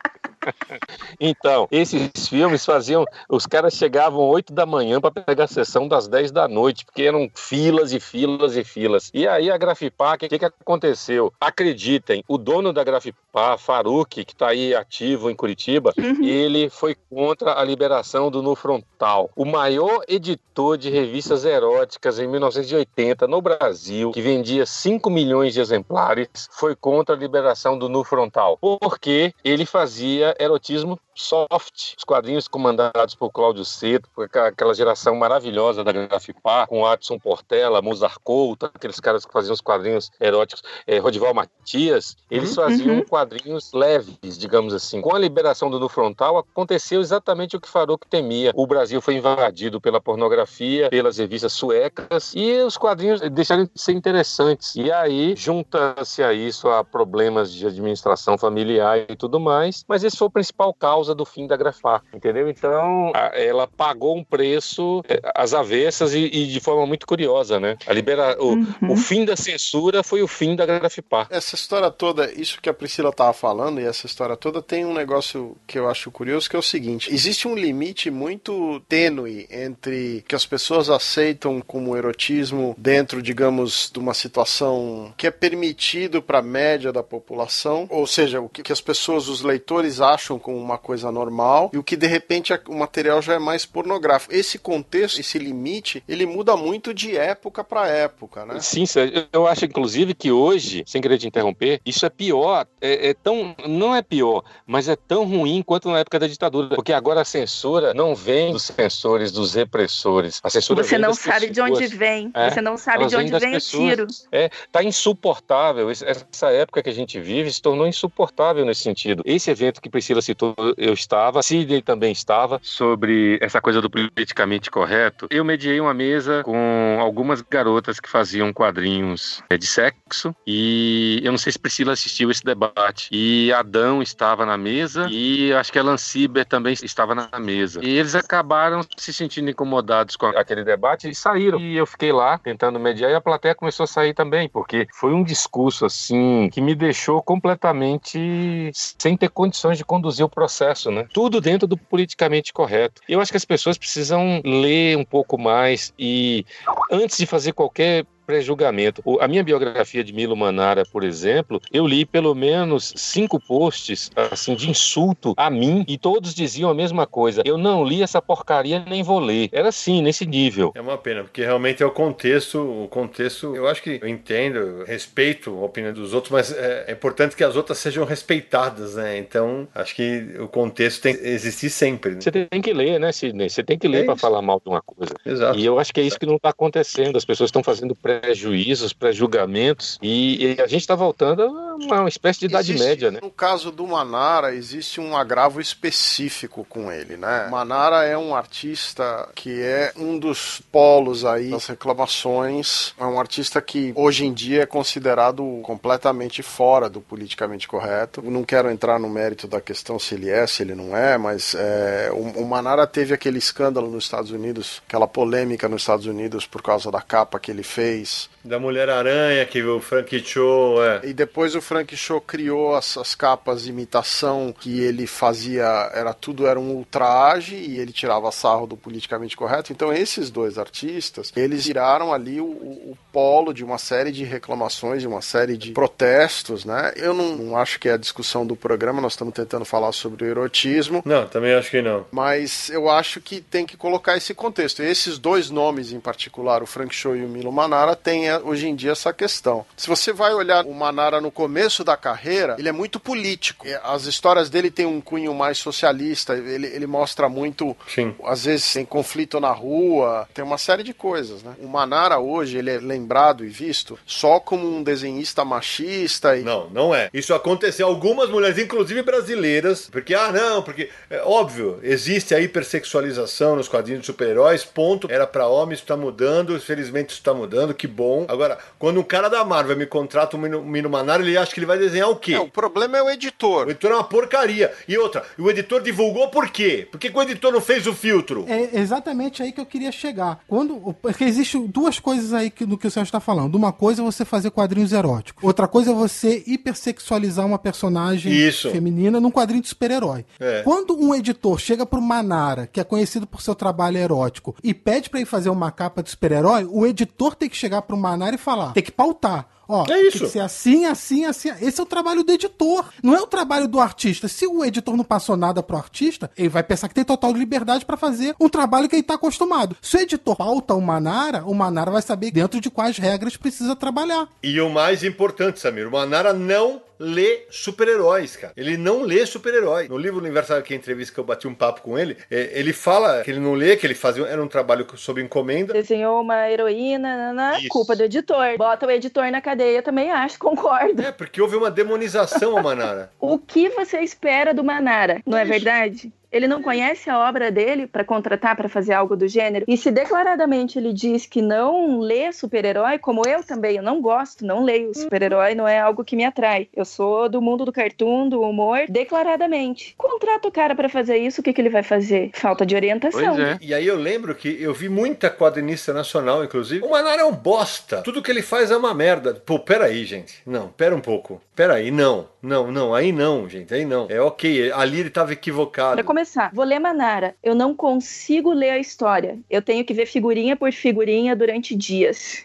Então, esses filmes faziam. Os caras chegavam 8 da manhã para pegar a sessão das 10 da noite, porque eram filas e filas e filas. E aí a Grafipá, o que, que aconteceu? Acreditem, o dono da Grafipá, Faruk, que está aí ativo em Curitiba, uhum. ele foi contra a liberação do No Frontal. O maior editor de revistas eróticas em 1980 no Brasil, que vendia 5 milhões de exemplares, foi contra a liberação do No Frontal, porque ele fazia erotismo erotismo soft, os quadrinhos comandados por Cláudio Seto, aquela geração maravilhosa da Grafipar, com Adson Portela, Mozart Couto, aqueles caras que faziam os quadrinhos eróticos, é, Rodival Matias, eles uhum. faziam uhum. quadrinhos leves, digamos assim. Com a liberação do Frontal, aconteceu exatamente o que Farouk temia. O Brasil foi invadido pela pornografia, pelas revistas suecas, e os quadrinhos deixaram de ser interessantes. E aí, junta-se a isso a problemas de administração familiar e tudo mais, mas esse foi o principal causa causa do fim da Grafar, entendeu? Então, a, ela pagou um preço é, às avessas e, e, de forma muito curiosa, né? A libera, o, uhum. o fim da censura foi o fim da Grafipar. Essa história toda, isso que a Priscila estava falando, e essa história toda tem um negócio que eu acho curioso, que é o seguinte: existe um limite muito tênue entre que as pessoas aceitam como erotismo dentro, digamos, de uma situação que é permitido para a média da população, ou seja, o que as pessoas, os leitores acham como uma coisa normal e o que de repente o material já é mais pornográfico. Esse contexto, esse limite, ele muda muito de época para época, né? Sim, eu acho inclusive que hoje, sem querer te interromper, isso é pior, é, é tão, não é pior, mas é tão ruim quanto na época da ditadura, porque agora a censura não vem dos censores, dos repressores. A censura Você não sabe pessoas. de onde vem, é, você não sabe de onde vem o tiro. É, tá insuportável. Essa época que a gente vive se tornou insuportável nesse sentido. Esse evento que Priscila citou, eu estava, Sidney também estava, sobre essa coisa do politicamente correto. Eu mediei uma mesa com algumas garotas que faziam quadrinhos é, de sexo e eu não sei se Priscila assistiu esse debate. E Adão estava na mesa e acho que a Lanciber também estava na mesa. E eles acabaram se sentindo incomodados com aquele debate e saíram. E eu fiquei lá tentando mediar e a plateia começou a sair também, porque foi um discurso assim que me deixou completamente sem ter condições de conduzir o processo, né? Tudo dentro do politicamente correto. Eu acho que as pessoas precisam ler um pouco mais e antes de fazer qualquer pré-julgamento. A minha biografia de Milo Manara, por exemplo, eu li pelo menos cinco posts assim de insulto a mim e todos diziam a mesma coisa. Eu não li essa porcaria nem vou ler. Era assim, nesse nível. É uma pena, porque realmente é o contexto, o contexto, eu acho que eu entendo, respeito a opinião dos outros, mas é, é importante que as outras sejam respeitadas, né? Então, acho que o contexto tem que existir sempre. Né? Você tem que ler, né, Sidney? Você tem que ler é para falar mal de uma coisa. Exato. E eu acho que é isso que não está acontecendo. As pessoas estão fazendo pré pré-juízos, pré-julgamentos, e, e, a gente está voltando a uma espécie de idade existe, média, né? No caso do Manara, existe um agravo específico com ele, né? Manara é um artista que é um dos polos aí das reclamações, é um artista que hoje em dia é considerado completamente fora do politicamente correto. não quero entrar no mérito da questão se ele é, se ele não é, mas é, o, o Manara teve aquele escândalo nos Estados Unidos, aquela polêmica nos Estados Unidos por causa da capa que ele fez place da Mulher-Aranha, que o Frank Cho. É. E depois o Frank Cho criou as, as, capas de imitação que ele fazia, era tudo era um ultraje e ele tirava sarro do politicamente correto. Então esses dois artistas, eles viraram ali o, o polo de uma série de reclamações, de uma série de protestos, né? Eu não, não acho que é a discussão do programa, nós estamos tentando falar sobre o erotismo. Não, também acho que não. Mas eu acho que tem que colocar esse contexto. E esses dois nomes em particular, o Frank Cho e o Milo Manara, tem é, hoje em dia essa questão. Se você vai olhar o Manara no começo da carreira, ele é muito político. As histórias dele têm um cunho mais socialista, ele, ele mostra muito, Sim. às vezes tem conflito na rua, tem uma série de coisas, né? O Manara hoje, ele é lembrado e visto só como um desenhista machista. E... Não, não é. Isso aconteceu algumas mulheres, inclusive brasileiras, porque, ah, não, porque, é óbvio, existe a hipersexualização nos quadrinhos de super-heróis, ponto. Era para homens, está mudando, infelizmente isso está mudando, que bom. Agora, quando um cara da Marvel me contrata um Mino Manara, ele acha que ele vai desenhar o quê? É, o problema é o editor. O editor é uma porcaria. E outra, o editor divulgou por quê? Por que, que o editor não fez o filtro? É exatamente aí que eu queria chegar. Quando, porque existem duas coisas aí que, no que o senhor está falando. Uma coisa é você fazer quadrinhos eróticos. Outra coisa é você hipersexualizar uma personagem Isso. feminina num quadrinho de super-herói. É. Quando um editor chega pro Manara, que é conhecido por seu trabalho erótico, e pede para ele fazer uma capa de super-herói, o editor tem que chegar pro Manara e falar, tem que pautar. Ó, é isso. tem que ser assim, assim, assim. Esse é o trabalho do editor. Não é o trabalho do artista. Se o editor não passou nada pro artista, ele vai pensar que tem total liberdade para fazer um trabalho que ele tá acostumado. Se o editor pauta o Manara, o Manara vai saber dentro de quais regras precisa trabalhar. E o mais importante, Samir, o Manara não lê super-heróis, cara. Ele não lê super-herói. No livro Universal, que é a entrevista que eu bati um papo com ele, é, ele fala que ele não lê, que ele fazia era um trabalho sob encomenda. Desenhou uma heroína, nanã, culpa do editor. Bota o editor na cadeia, também acho, concordo. É, porque houve uma demonização ao Manara. o que você espera do Manara, não é, é verdade? Ele não conhece a obra dele para contratar para fazer algo do gênero. E se declaradamente ele diz que não lê super-herói, como eu também, eu não gosto, não leio super-herói, não é algo que me atrai. Eu sou do mundo do cartoon, do humor, declaradamente. Contrata o cara para fazer isso, o que, que ele vai fazer? Falta de orientação. Pois é. E aí eu lembro que eu vi muita quadrinista nacional, inclusive. O Manara é um bosta. Tudo que ele faz é uma merda. Pô, peraí, gente. Não, pera um pouco. Peraí, não. Não, não. Aí não, gente. Aí não. É ok. Ali ele tava equivocado. Para começar, vou ler Manara. Eu não consigo ler a história. Eu tenho que ver figurinha por figurinha durante dias.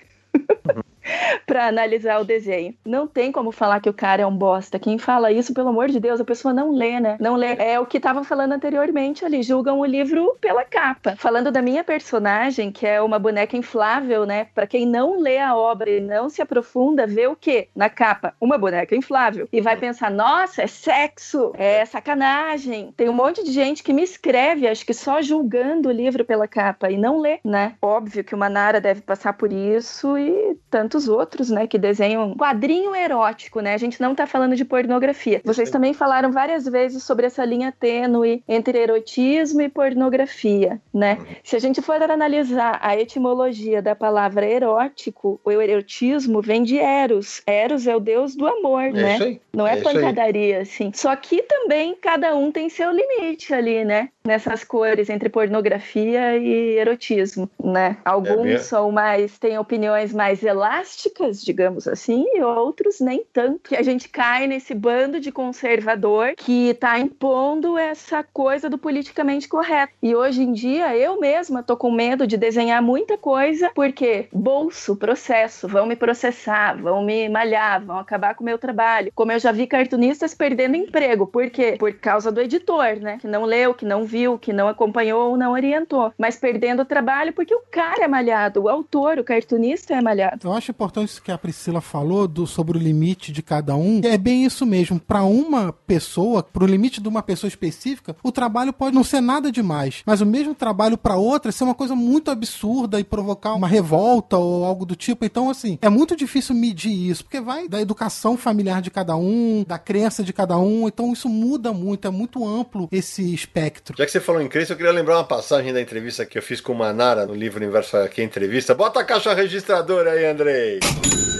para analisar o desenho. Não tem como falar que o cara é um bosta. Quem fala isso, pelo amor de Deus, a pessoa não lê, né? Não lê. É o que tava falando anteriormente ali, julgam o livro pela capa. Falando da minha personagem, que é uma boneca inflável, né? Para quem não lê a obra e não se aprofunda, vê o quê? Na capa, uma boneca inflável e vai pensar: "Nossa, é sexo, é sacanagem". Tem um monte de gente que me escreve, acho que só julgando o livro pela capa e não lê, né? Óbvio que o Manara deve passar por isso e tantos outros, né, que desenham quadrinho erótico, né? A gente não tá falando de pornografia. Vocês também falaram várias vezes sobre essa linha tênue entre erotismo e pornografia, né? Se a gente for analisar a etimologia da palavra erótico, o erotismo vem de Eros. Eros é o deus do amor, né? isso aí. Não é, É pancadaria, assim. Só que também cada um tem seu limite ali, né? Nessas cores entre pornografia e erotismo, né? Alguns mesmo. são mais, têm opiniões mais elásticas, digamos assim, e outros nem tanto. Que a gente cai nesse bando de conservador que tá impondo essa coisa do politicamente correto. E hoje em dia, eu mesma tô com medo de desenhar muita coisa, porque bolso, processo, vão me processar, vão me malhar, vão acabar com o meu trabalho. Como eu já vi cartunistas perdendo emprego. Por quê? Por causa do editor, né? Que não leu, que não viu, que não acompanhou ou não orientou. Mas perdendo o trabalho porque o cara é malhado, o autor, o cartunista é malhado. Eu acho importante isso que a Priscila falou do, sobre o limite de cada um. É bem isso mesmo. Para uma pessoa, para o limite de uma pessoa específica, o trabalho pode não ser nada demais. Mas o mesmo trabalho para outra ser uma coisa muito absurda e provocar uma revolta ou algo do tipo. Então, assim, é muito difícil medir isso, porque vai da educação familiar de cada um, da crença de cada um. Então, isso muda muito. É muito amplo esse espectro. Já que você falou em crença, eu queria lembrar uma passagem da entrevista que eu fiz com o Manara no livro Universo Aqui Entrevista. Bota a caixa registradora aí, Andrei.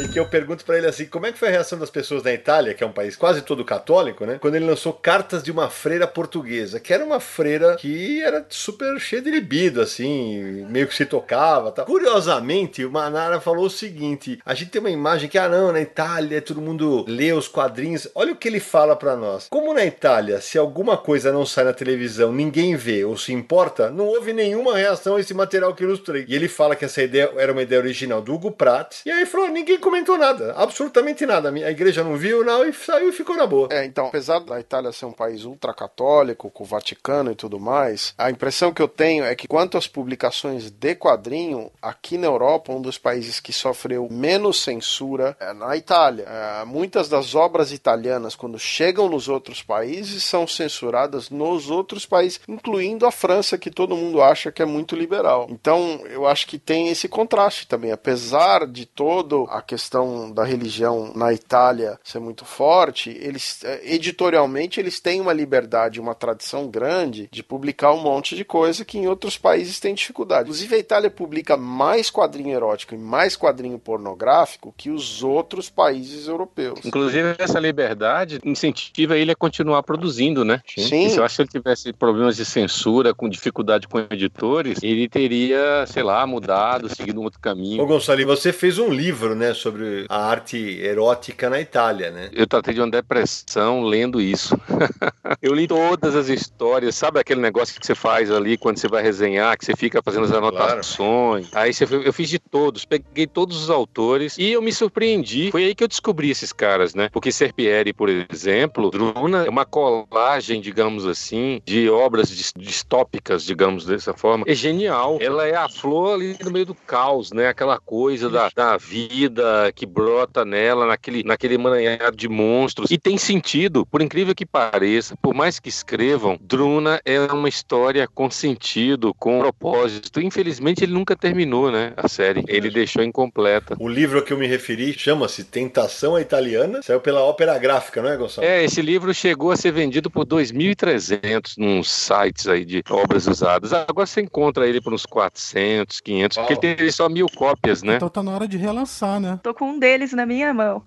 E que eu pergunto pra ele assim, como é que foi a reação das pessoas na Itália, que é um país quase todo católico, né? Quando ele lançou Cartas de uma Freira Portuguesa, que era uma freira que era super cheia de libido, assim, meio que se tocava, tal. Curiosamente, o Manara falou o seguinte: a gente tem uma imagem que ah não, na Itália todo mundo lê os quadrinhos. Olha o que ele fala pra nós. Como na Itália, se alguma coisa não sai na televisão, ninguém vê ou se importa, não houve nenhuma reação a esse material que ilustrei. E ele fala que essa ideia era uma ideia original do Hugo Pratt. E aí falou: ninguém comentou nada, absolutamente nada. A igreja não viu, não, e saiu e ficou na boa. É, então, apesar da Itália ser um país ultracatólico, com o Vaticano e tudo mais, a impressão que eu tenho é que quanto às publicações de quadrinho, aqui na Europa, um dos países que sofreu menos censura é na Itália. É, muitas das obras italianas, quando chegam nos outros países, são censuradas nos outros países, incluindo a França, que todo mundo acha que é muito liberal. Então, eu acho que tem esse contraste também. Apesar de toda a questão da religião na Itália ser muito forte, eles eh, editorialmente eles têm uma liberdade, uma tradição grande de publicar um monte de coisa que em outros países tem dificuldade. Inclusive a Itália publica mais quadrinho erótico e mais quadrinho pornográfico que os outros países europeus. Inclusive, essa liberdade incentiva ele a continuar produzindo, né? Sim. E se eu acho que ele tivesse problemas de censura, com dificuldade com editores, ele teria, sei lá, mudado, seguido um outro Ô caminho. Gonçalo, e você fez um livro, né, sobre a arte erótica na Itália, né? Eu tratei de uma depressão lendo isso. eu li todas as histórias, sabe aquele negócio que você faz ali quando você vai resenhar, que você fica fazendo as anotações. Aí você, eu fiz de todos, peguei todos os autores e eu me surpreendi. Foi aí que eu descobri esses caras, né? Porque Serpieri, por exemplo, Druna é uma colagem, digamos assim, de obras dis- distópicas, digamos dessa forma. É genial. Ela é a flor ali no meio do caos, né? Aquela coisa da, da vida que brota nela, naquele, naquele emaranhado de monstros. E tem sentido, por incrível que pareça, por mais que escrevam, Druna é uma história com sentido, com propósito. Infelizmente, ele nunca terminou, né? A série. Ele deixou incompleta. O livro que eu me referi chama-se Tentação à Italiana. Saiu pela Ópera Gráfica, não é, Gonçalo? É, esse livro chegou a ser vendido por 2.300 nos sites aí de obras usadas. Agora você encontra ele por uns 400, 500, porque ele tem só mil cópias, né? Então tá na hora de relançar, né? Tô com um deles na minha mão.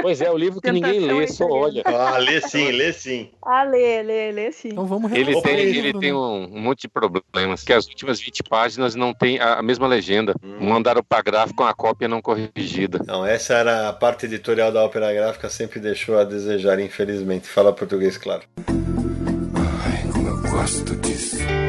Pois é, o livro que ninguém lê, só olha. Ah, lê sim, lê sim. Ah, lê, lê, lê sim. Então vamos Ele relançar tem, livro, ele né? tem um, um monte de problemas, que as últimas 20 páginas não tem a, a mesma legenda. Hum. Mandaram pra gráfico com a cópia não corrigida. Não, essa era a parte editorial da Ópera Gráfica, sempre deixou a desejar, infelizmente. Fala português, claro. Gosto disso.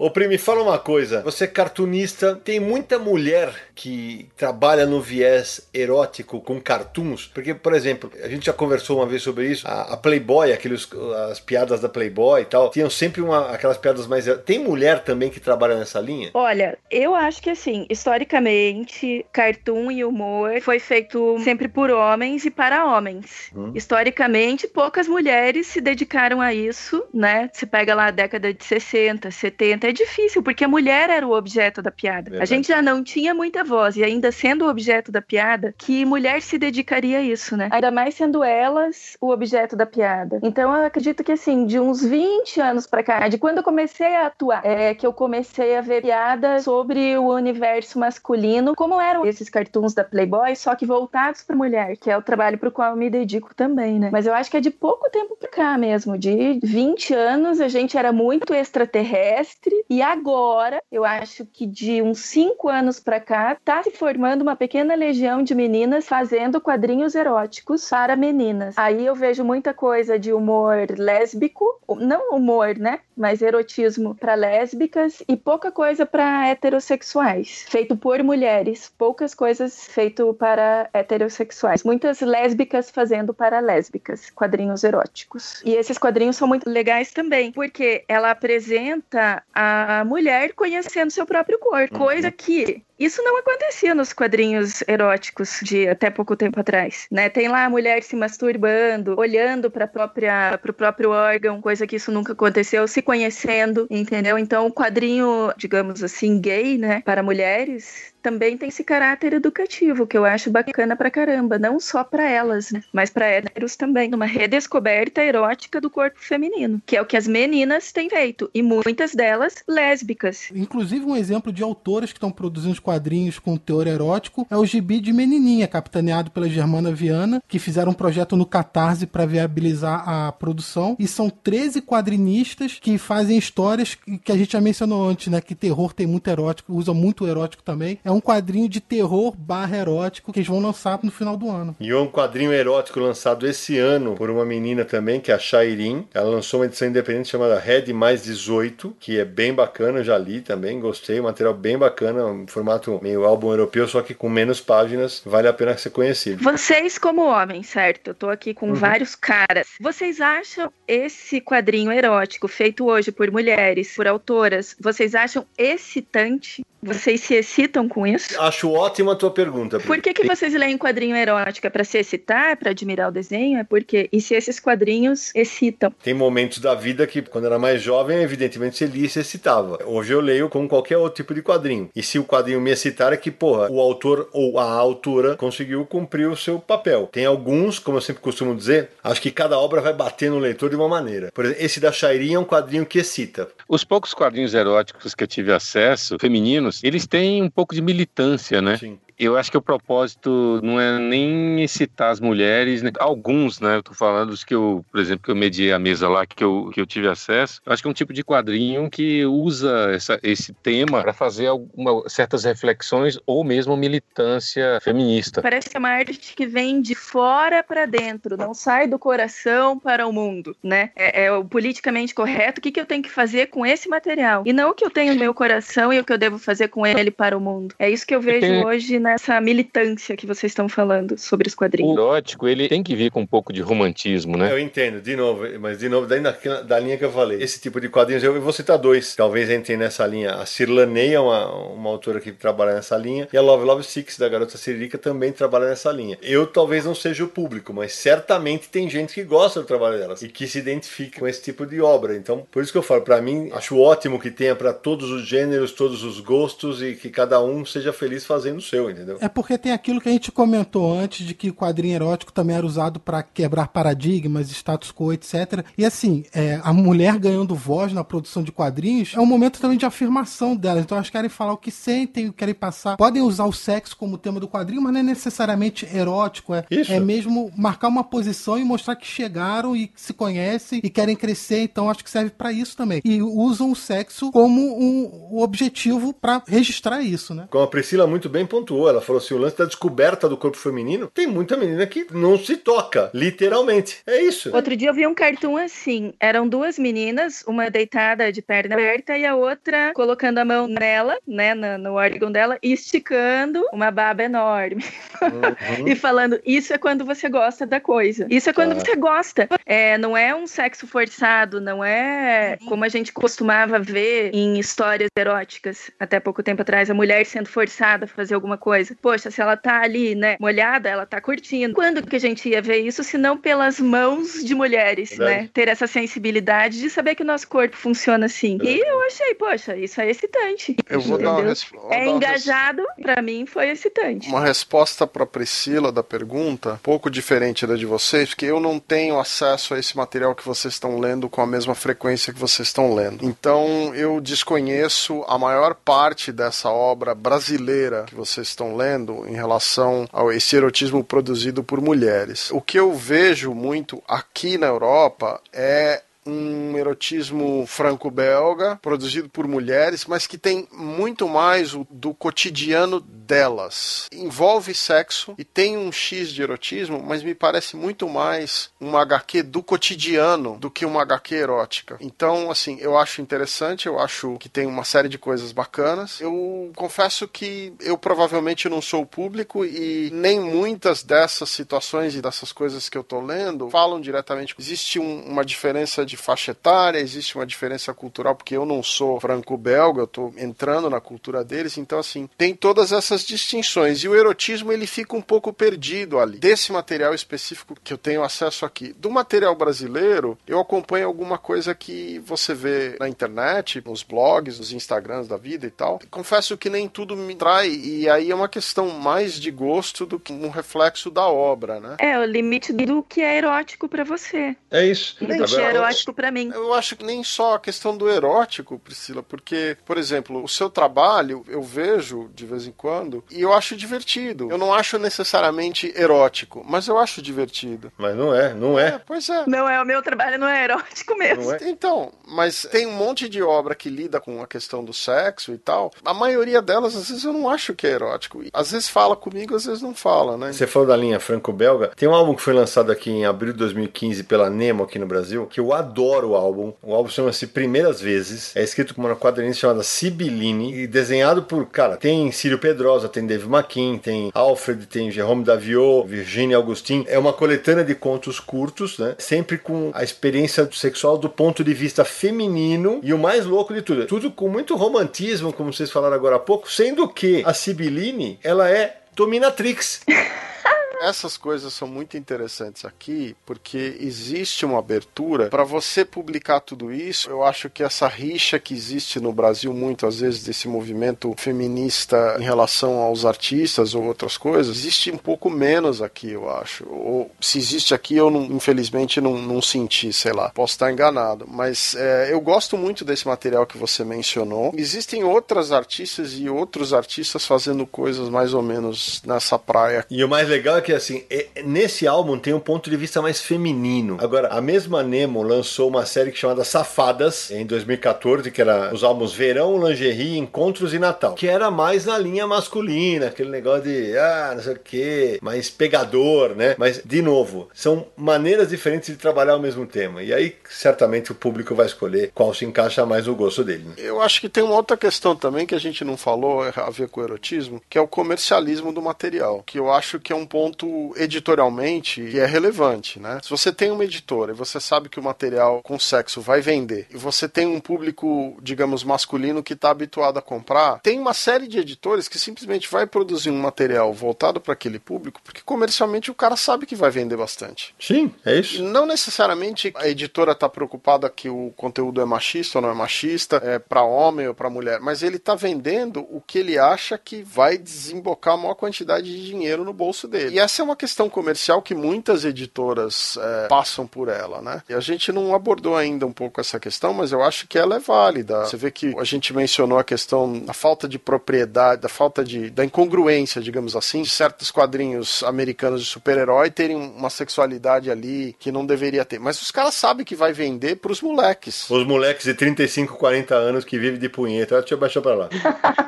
Ô, Primi, fala uma coisa. Você é cartunista, tem muita mulher que trabalha no viés erótico com cartoons? Porque, por exemplo, a gente já conversou uma vez sobre isso. A, a Playboy, aqueles, as piadas da Playboy e tal, tinham sempre uma, aquelas piadas mais. Tem mulher também que trabalha nessa linha? Olha, eu acho que assim, historicamente, cartoon e humor foi feito sempre por homens e para homens. Hum. Historicamente, poucas mulheres se dedicaram a isso, né? Você pega lá a década de 60, 70, é difícil, porque a mulher era o objeto da piada. Verdade. A gente já não tinha muita voz, e ainda sendo o objeto da piada, que mulher se dedicaria a isso, né? Ainda mais sendo elas o objeto da piada. Então eu acredito que assim, de uns 20 anos pra cá, de quando eu comecei a atuar, é que eu comecei a ver piadas sobre o universo masculino, como eram esses cartoons da Playboy, só que voltados pra mulher, que é o trabalho pro qual eu me dedico também, né? Mas eu acho que é de pouco tempo pra cá mesmo, de 20 anos a gente era muito extraterrestre e agora eu acho que de uns 5 anos pra cá tá se formando uma pequena legião de meninas fazendo quadrinhos eróticos para meninas. Aí eu vejo muita coisa de humor lésbico, não humor, né? Mas erotismo para lésbicas e pouca coisa para heterossexuais, feito por mulheres, poucas coisas feito para heterossexuais. Muitas lésbicas fazendo para lésbicas, quadrinhos eróticos. E esses quadrinhos são muito legais também, porque ela apresenta a mulher conhecendo seu próprio corpo, coisa que isso não acontecia nos quadrinhos eróticos de até pouco tempo atrás, né? Tem lá a mulher se masturbando, olhando para própria para próprio órgão, coisa que isso nunca aconteceu, se conhecendo, entendeu? Então, o quadrinho, digamos assim, gay, né, para mulheres, também tem esse caráter educativo que eu acho bacana pra caramba, não só pra elas, né, mas pra héteros também, uma redescoberta erótica do corpo feminino, que é o que as meninas têm feito e muitas delas lésbicas. Inclusive, um exemplo de autoras que estão produzindo quadrinhos com teor erótico é o Gibi de Menininha, capitaneado pela Germana Viana, que fizeram um projeto no Catarse para viabilizar a produção. E são 13 quadrinistas que fazem histórias que a gente já mencionou antes, né? Que terror tem muito erótico, usa muito erótico também. É um quadrinho de terror barra erótico que eles vão lançar no final do ano. E um quadrinho erótico lançado esse ano por uma menina também, que é a Shairin. Ela lançou uma edição independente chamada Red Mais 18, que é bem bacana, já li também, gostei. Material bem bacana, um formato meio álbum europeu, só que com menos páginas, vale a pena ser conhecido. Vocês, como homens, certo? Eu tô aqui com vários caras. Vocês acham esse quadrinho erótico feito hoje por mulheres, por autoras, vocês acham excitante? Vocês se excitam com isso? Acho ótima a tua pergunta. Pri. Por que, que vocês leem quadrinho erótico? É pra se excitar? Pra admirar o desenho? É porque. E se esses quadrinhos excitam? Tem momentos da vida que, quando era mais jovem, evidentemente você lia e se excitava. Hoje eu leio como qualquer outro tipo de quadrinho. E se o quadrinho me excitar, é que, porra, o autor ou a autora conseguiu cumprir o seu papel. Tem alguns, como eu sempre costumo dizer, acho que cada obra vai bater no leitor de uma maneira. Por exemplo, esse da Shairin é um quadrinho que excita. Os poucos quadrinhos eróticos que eu tive acesso, femininos, eles têm um pouco de militância, né? Sim. Eu acho que o propósito não é nem excitar as mulheres, né? alguns, né? Eu tô falando dos que eu, por exemplo, que eu mediei a mesa lá, que eu, que eu tive acesso. Eu acho que é um tipo de quadrinho que usa essa, esse tema para fazer alguma, certas reflexões ou mesmo militância feminista. Parece que é uma arte que vem de fora para dentro, não sai do coração para o mundo, né? É, é o politicamente correto. O que, que eu tenho que fazer com esse material? E não o que eu tenho no meu coração e o que eu devo fazer com ele para o mundo. É isso que eu vejo hoje na nessa militância que vocês estão falando sobre os O quadrinhos. erótico, ele tem que vir com um pouco de romantismo, né? Eu entendo, de novo, mas de novo, daí na, da linha que eu falei. Esse tipo de quadrinhos, eu vou citar dois. Talvez entrem nessa linha. A Cirlanei é uma, uma autora que trabalha nessa linha. E a Love Love Six, da Garota Siririca, também trabalha nessa linha. Eu talvez não seja o público, mas certamente tem gente que gosta do trabalho delas e que se identifica com esse tipo de obra. Então, por isso que eu falo, para mim, acho ótimo que tenha para todos os gêneros, todos os gostos e que cada um seja feliz fazendo o seu, entendeu? É porque tem aquilo que a gente comentou antes de que o quadrinho erótico também era usado para quebrar paradigmas, status quo, etc. E assim, é, a mulher ganhando voz na produção de quadrinhos é um momento também de afirmação delas. Então elas querem falar o que sentem, o que querem passar. Podem usar o sexo como tema do quadrinho, mas não é necessariamente erótico. É, Isso. é mesmo marcar uma posição e mostrar que chegaram e que se conhecem e querem crescer. Então acho que serve para isso também. E usam o sexo como um, um objetivo para registrar isso, né? Como a Priscila muito bem pontuou, ela falou assim: o lance da descoberta do corpo feminino, tem muita menina que não se toca, literalmente. É isso. Outro dia eu vi um cartoon assim. Eram duas meninas, uma deitada de perna aberta e a outra colocando a mão nela, né, no, no órgão dela, e esticando uma baba enorme. Uhum. e falando, isso é quando você gosta da coisa. Isso é quando Tá. você gosta. É, não é um sexo forçado, não é como a gente costumava ver em histórias eróticas até pouco tempo atrás, a mulher sendo forçada a fazer alguma coisa. Poxa, se ela tá ali, né, molhada, ela tá curtindo. Quando que a gente ia ver isso, se não pelas mãos de mulheres, Verdade. né? Ter essa sensibilidade de saber que o nosso corpo funciona assim. E eu achei, poxa, isso é excitante. Eu vou dar uma, Entendeu? res- vou dar É uma res- engajado, pra mim foi excitante. Uma resposta para Priscila da pergunta, um pouco diferente da de vocês, porque eu não tenho acesso a esse material que vocês estão lendo com a mesma frequência que vocês estão lendo. Então eu desconheço a maior parte dessa obra brasileira que vocês estão lendo em relação ao esse erotismo produzido por mulheres. O que eu vejo muito aqui na Europa é um erotismo franco-belga produzido por mulheres, mas que tem muito mais do cotidiano delas. Envolve sexo e tem um X de erotismo, mas me parece muito mais uma HQ do cotidiano do que uma HQ erótica. Então, assim, eu acho interessante, eu acho que tem uma série de coisas bacanas. Eu confesso que eu provavelmente não sou o público e nem muitas dessas situações e dessas coisas que eu tô lendo falam diretamente. Existe um- uma diferença de faixa etária, existe uma diferença cultural, porque eu não sou franco-belga, eu tô entrando na cultura deles, então assim, tem todas essas distinções. E o erotismo ele fica um pouco perdido ali. Desse material específico que eu tenho acesso aqui. Do material brasileiro, eu acompanho alguma coisa que você vê na internet, nos blogs, nos Instagrams da vida e tal. Confesso que nem tudo me trai, e aí é uma questão mais de gosto do que um reflexo da obra, né? É, o limite do que é erótico pra você. É isso. Do que é Agora, erótico pra mim. Eu acho que nem só a questão do erótico, Priscila, porque, por exemplo, o seu trabalho eu vejo de vez em quando e eu acho divertido. Eu não acho necessariamente erótico, mas eu acho divertido. Mas não é, não É, é. pois é. Não é, o meu trabalho não é erótico mesmo. Não é. Então, mas tem um monte de obra que lida com a questão do sexo e tal. A maioria delas, às vezes, eu não acho que é erótico. E, Às vezes fala comigo, às vezes não fala, né? Você falou da linha franco-belga. Tem um álbum que foi lançado aqui em abril de 2015 pela Nemo aqui no Brasil, que eu adoro o álbum. O álbum chama-se Primeiras Vezes. É escrito por uma quadrinista chamada Sibyline e desenhado por, cara, tem Círio Pedrosa, tem Dave McKean, tem Alfred, tem Jerome Daviot, Virginia Augustin. É uma coletânea de contos curtos, né? Sempre com a experiência sexual do ponto de vista feminino e o mais louco de tudo, tudo com muito romantismo, como vocês falaram agora há pouco, sendo que a Sibyline, ela é dominatrix. Essas coisas são muito interessantes aqui porque existe uma abertura para você publicar tudo isso. Eu acho que essa rixa que existe no Brasil muitas vezes desse movimento feminista em relação aos artistas ou outras coisas, existe um pouco menos aqui, eu acho. Ou se existe aqui, eu não- infelizmente não, não senti, sei lá. Posso estar enganado, mas é, eu gosto muito desse material que você mencionou. Existem outras artistas e outros artistas fazendo coisas mais ou menos nessa praia E o mais legal é que que assim, é- nesse álbum tem um ponto de vista mais feminino. Agora, a mesma Nemo lançou uma série chamada Safadas em 2014, que era os álbuns Verão, Lingerie, Encontros e Natal, que era mais na linha masculina, aquele negócio de ah, não sei o que, mais pegador, né? Mas, de novo, são maneiras diferentes de trabalhar o mesmo tema. E aí, certamente, o público vai escolher qual se encaixa mais no gosto dele. né? Eu acho que tem uma outra questão também que a gente não falou é a ver com o erotismo, que é o comercialismo do material, que eu acho que é um ponto editorialmente que é relevante, né? Se você tem uma editora e você sabe que o material com sexo vai vender, e você tem um público, digamos, masculino que está habituado a comprar, tem uma série de editores que simplesmente vai produzir um material voltado para aquele público, porque comercialmente o cara sabe que vai vender bastante. Sim, é isso. Não necessariamente a editora está preocupada que o conteúdo é machista ou não é machista, é para homem ou para mulher, mas ele está vendendo o que ele acha que vai desembocar a maior quantidade de dinheiro no bolso dele. E essa é uma questão comercial que muitas editoras é, passam por ela, né? E a gente não abordou ainda um pouco essa questão, mas eu acho que ela é válida. Você vê que a gente mencionou a questão da falta de propriedade, da falta de da incongruência, digamos assim, de certos quadrinhos americanos de super-herói terem uma sexualidade ali que não deveria ter. Mas os caras sabem que vai vender pros moleques. Os moleques de 35, 40 anos que vivem de punheta. Ah, Deixa eu baixar pra lá.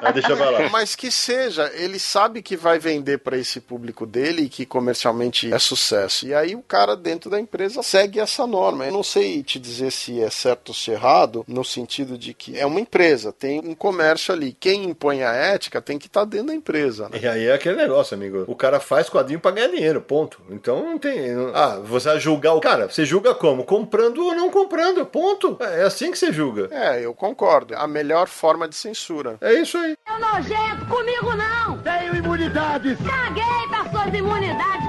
Ah, deixa pra lá. Mas que seja, ele sabe que vai vender para esse público dele que comercialmente é sucesso. E aí o cara dentro da empresa segue essa norma. Eu não sei te dizer se é certo ou se é errado, no sentido de que é uma empresa, tem um comércio ali. Quem impõe a ética tem que estar dentro da empresa. Né? E aí é aquele negócio, amigo. O cara faz quadrinho pra ganhar dinheiro, ponto. Então não tem. não- Ah, você vai julgar o cara. Você julga como? Comprando ou não comprando, ponto. É assim que você julga. É, eu concordo. A melhor forma de censura. É isso aí. Seu nojento, comigo não! Tenho imunidade! Caguei para suas imunidades,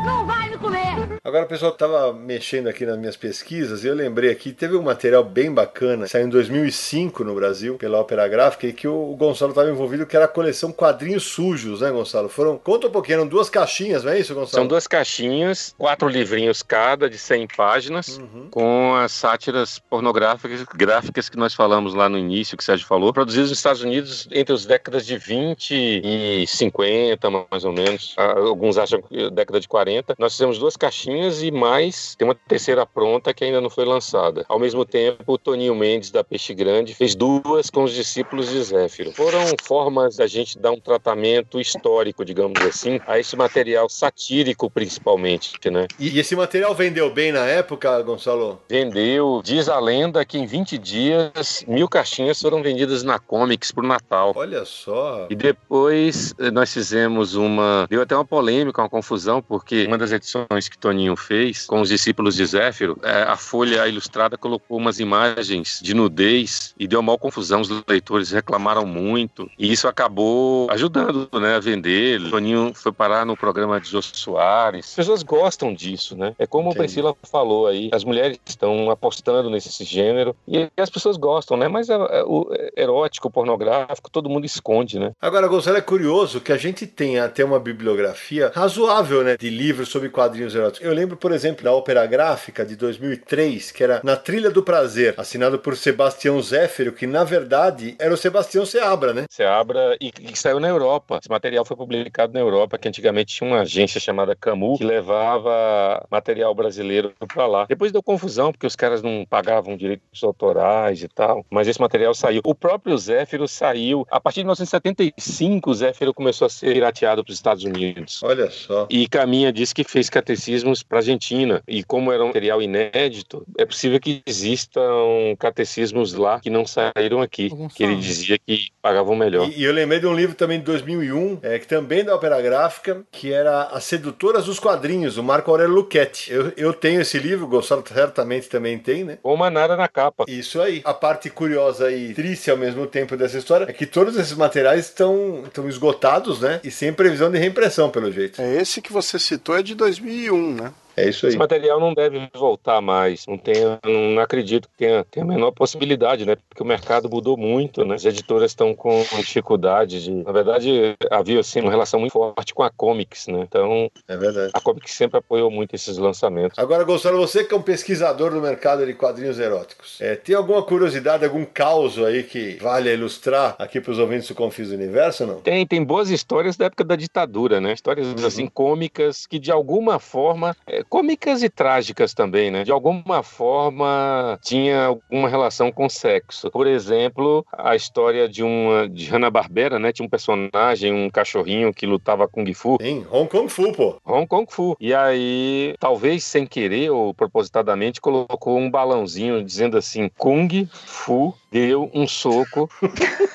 não vai me comer! Agora, pessoal, tava mexendo aqui nas minhas pesquisas e eu lembrei aqui, teve um material bem bacana, saiu em 2005 no Brasil, pela Ópera Gráfica, e que o Gonçalo estava envolvido, que era a coleção Quadrinhos Sujos, né, Gonçalo? Foram, conta um pouquinho, eram duas caixinhas, não é isso, Gonçalo? São duas caixinhas, quatro livrinhos cada, de 100 páginas, Uhum. com as sátiras pornográficas gráficas que nós falamos lá no início, que o Sérgio falou, produzidos nos Estados Unidos entre as décadas de 20 e 50, mais ou menos. Ah, Alguns acham que década de 40. Nós fizemos duas caixinhas e mais, tem uma terceira pronta que ainda não foi lançada. Ao mesmo tempo, o Toninho Mendes, da Peixe Grande, fez duas com os discípulos de Zéfiro. Foram formas da gente dar um tratamento histórico, digamos assim, a esse material satírico, principalmente, né? E, e esse material vendeu bem na época, Gonçalo? Vendeu, diz a lenda que em 20 dias mil caixinhas foram vendidas na Comics pro Natal. Olha só. E depois eh, nós fizemos uma. Deu até uma polêmica, uma confusão, porque uma das edições que Toninho fez com os discípulos de Zéfiro, eh, a Folha Ilustrada colocou umas imagens de nudez e deu uma confusão. Os leitores reclamaram muito. E isso acabou ajudando né, a vender. Toninho foi parar no programa de Jô Soares. As pessoas gostam disso, né? É como a Priscila falou aí, as mulheres estão apostando nesse gênero e as pessoas gostam, né? Mas é, é, o erótico, pornográfico, todo mundo esconde, né? Agora, Gonçalo, é curioso que a gente tem até uma bibliografia razoável, né, de livros sobre quadrinhos eróticos. Eu lembro, por exemplo, da Ópera Gráfica de 2003, que era Na Trilha do Prazer, assinado por Sebastião Zéfiro, que na verdade era o Sebastião Seabra, né? Seabra e que saiu na Europa. Esse material foi publicado na Europa, que antigamente tinha uma agência chamada Camus que levava material brasileiro para lá. Depois deu confusão porque os caras não pagavam direitos autorais e tal, mas esse material saiu. O próprio Zéfiro saiu a partir de 1975. O Zéfiro começou a ser pirateado para os Estados Unidos. Olha só. E Caminha disse que fez catecismos para a Argentina. E como era um material inédito, é possível que existam catecismos lá que não saíram aqui. Que ele dizia que pagavam melhor. E, e eu lembrei de um livro também de 2001, é, que também é da Ópera Gráfica, que era As Sedutoras dos Quadrinhos, do Marco Aurélio Luchetti. Eu, eu tenho esse livro, o Gonçalo certamente também tem, né? Com uma nara na capa. Isso aí. A parte curiosa e triste ao mesmo tempo dessa história é que todos esses materiais estão, estão esgotados, né? E sem previsão de reimpressão, pelo jeito. É esse que você citou é de 2001, né? É isso aí. Esse material não deve voltar mais. Não, tenho, não acredito que tenha, tenha a menor possibilidade, né? Porque o mercado mudou muito, né? As editoras estão com dificuldade de. Na verdade, havia assim, uma relação muito forte com a Comics, né? Então, É verdade. a Comics sempre apoiou muito esses lançamentos. Agora, Gonçalo, você que é um pesquisador do mercado de quadrinhos eróticos, é, tem alguma curiosidade, algum caos aí que vale ilustrar aqui para os ouvintes do Confis do Universo ou não? Tem, tem boas histórias da época da ditadura, né? Histórias Uhum. assim cômicas que de alguma forma, é, cômicas e trágicas também, né? De alguma forma tinha alguma relação com sexo. Por exemplo, a história de uma de Hanna Barbera, né? Tinha um personagem, um cachorrinho que lutava kung fu. Em Hong Kong Fu, pô. Hong Kong Fu. E aí, talvez sem querer ou propositadamente, colocou um balãozinho dizendo assim: Kung Fu deu um soco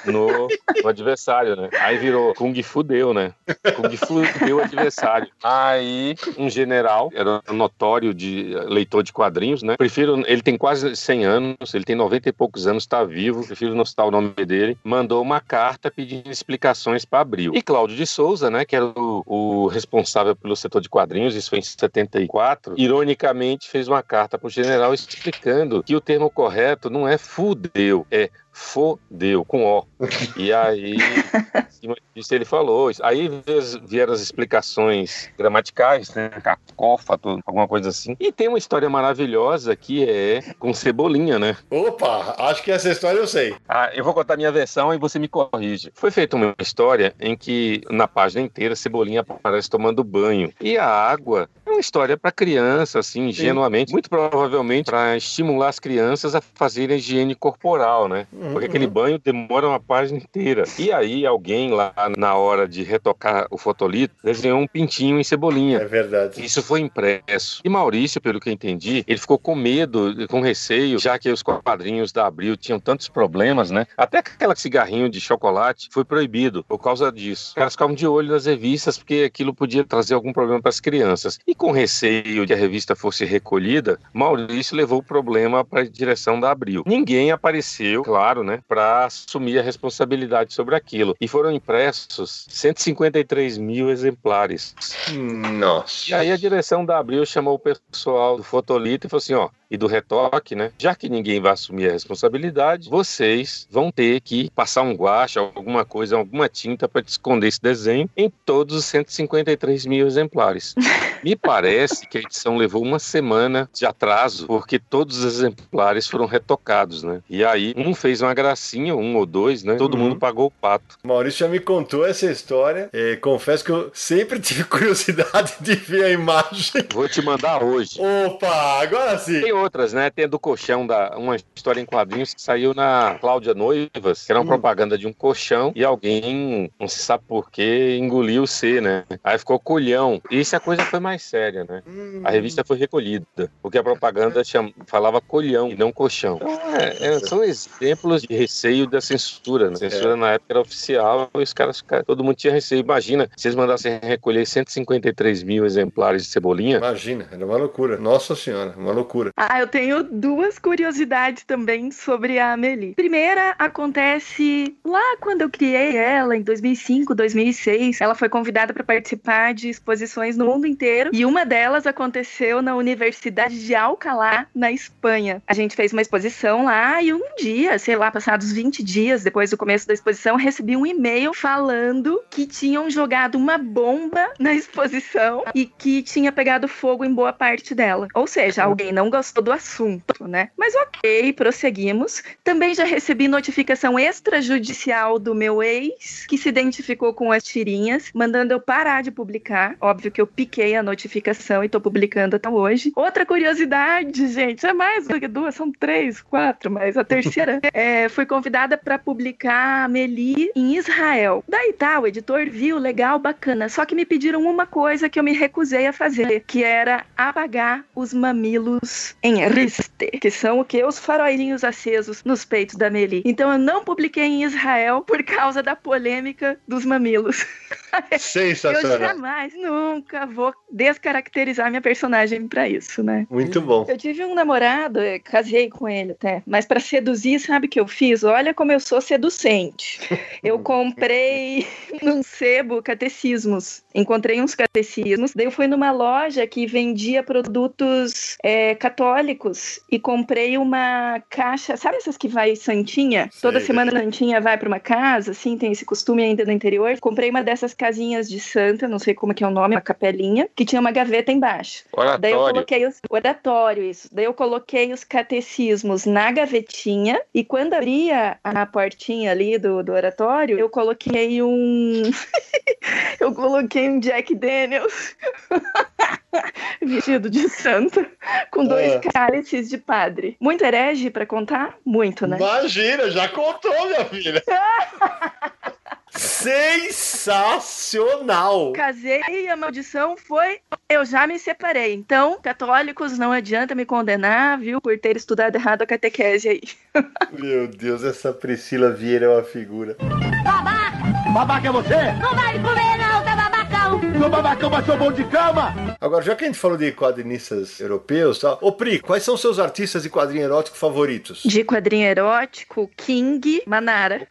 no, no adversário, né? Aí virou Kung Fu deu, né? Kung Fu deu o adversário. Aí, um general, era notório de leitor de quadrinhos, né? Prefiro, ele tem quase 100 anos, ele tem 90 e poucos anos, está vivo, prefiro não citar o nome dele, mandou uma carta pedindo explicações para Abril. E Cláudio de Souza, né, que era o, o responsável pelo setor de quadrinhos, isso foi em 74, ironicamente fez uma carta para o general explicando que o termo correto não é fudeu, é fodeu, com O. E aí, em cima disso ele falou. Aí vieram as explicações gramaticais, né? Cacófato, alguma coisa assim. E tem uma história maravilhosa que é com Cebolinha, né? Opa, acho que essa história eu sei. Ah, eu vou contar minha versão e você me corrige. Foi feita uma história em que, na página inteira, Cebolinha aparece tomando banho. E a água é uma história para criança, assim, ingenuamente. Muito provavelmente para estimular as crianças a fazerem higiene corporal, né? Porque aquele banho demora uma página inteira. E aí, alguém lá, na hora de retocar o fotolito, desenhou um pintinho em Cebolinha. É verdade. Isso foi impresso. E Maurício, pelo que eu entendi, ele ficou com medo, com receio, já que os quadrinhos da Abril tinham tantos problemas, né? Até aquele cigarrinho de chocolate foi proibido por causa disso. Os caras ficavam de olho nas revistas porque aquilo podia trazer algum problema para as crianças. E com receio de a revista fosse recolhida, Maurício levou o problema para a direção da Abril. Ninguém apareceu, claro, né, para assumir a responsabilidade sobre aquilo. E foram impressos 153 mil exemplares. Nossa. E aí a direção da Abril chamou o pessoal do Fotolito e falou assim, ó, e do retoque, né? Já que ninguém vai assumir a responsabilidade, vocês vão ter que passar um guache, alguma coisa, alguma tinta para esconder esse desenho em todos os 153 mil exemplares. Me parece que a edição levou uma semana de atraso, porque todos os exemplares foram retocados, né? E aí um fez uma gracinha, um ou dois, né? Todo mundo pagou o pato. Maurício já me contou essa história. É, confesso que eu sempre tive curiosidade de ver a imagem. Vou te mandar hoje. Opa, agora sim. Tem outras, né? Tem a do colchão, da, uma história em quadrinhos que saiu na Cláudia Noivas, que era uma propaganda de um colchão e alguém, não se sabe porquê, engoliu o C, né? Aí ficou colhão. E se a coisa foi mais séria, né? A revista foi recolhida, porque a propaganda cham... falava colhão e não colchão. Então, é, é, são exemplos de receio da censura, né? A censura na época era oficial e os caras, todo mundo tinha receio. Imagina, se eles mandassem recolher 153 mil exemplares de cebolinha, Imagina, era uma loucura. Nossa senhora, uma loucura. Ah, eu tenho duas curiosidades também sobre a Amelie. Primeira acontece lá quando eu criei ela, em 2005, 2006. Ela foi convidada para participar de exposições no mundo inteiro e uma delas aconteceu na Universidade de Alcalá, na Espanha. A gente fez uma exposição lá e um dia, sei lá, passados 20 dias depois do começo da exposição, recebi um e-mail falando que tinham jogado uma bomba na exposição e que tinha pegado fogo em boa parte dela. Ou seja, alguém não gostou do assunto, né? Mas ok, prosseguimos. Também já recebi notificação extrajudicial do meu ex, que se identificou com as tirinhas, mandando eu parar de publicar. Óbvio que eu piquei a notificação e tô publicando até hoje. Outra curiosidade, gente, é mais do que duas, são três, quatro, mas a terceira é, fui convidada para publicar a Meli em Israel. Daí tá, o editor viu, legal, bacana. Só que me pediram uma coisa que eu me recusei a fazer, que era apagar os mamilos em riste, que são o que? Os farolinhos acesos nos peitos da Meli. Então eu não publiquei em Israel por causa da polêmica dos mamilos. Eu Sensacional. jamais, nunca vou descaracterizar minha personagem pra isso, né? Muito bom. Eu tive um namorado, eu casei com ele até, mas pra seduzir, sabe o que eu fiz? Olha como eu sou seducente. Eu comprei num sebo catecismos. Encontrei uns catecismos. Daí eu fui numa loja que vendia produtos é, católicos e comprei uma caixa. Sabe essas que vai Santinha? Sei, Toda semana a Santinha vai pra uma casa, assim, tem esse costume ainda no interior. Comprei uma dessas casinhas de santa, não sei como que é o nome, uma capelinha, que tinha uma gaveta embaixo. Daí eu Oratório. coloquei os oratório, isso. Daí eu coloquei os catecismos na gavetinha e quando abria a portinha ali do, do oratório, eu coloquei um. eu coloquei um Jack Daniels vestido de santa com dois Ah. cálices de padre. Muito herege pra contar? Muito, né? Imagina, já contou, minha filha. Sensacional! Casei e a maldição foi eu já me separei. Então, católicos, não adianta me condenar, viu, por ter estudado errado a catequese aí. Meu Deus, essa Priscila Vieira é uma figura. Babaca! Babaca é você? Não vai me comer não, tá babacão! Sou babacão, mas sou bom de cama. Agora, já que a gente falou de quadrinistas europeus, tá? Ô Pri, quais são seus artistas de quadrinho erótico favoritos? De quadrinho erótico, King, Manara,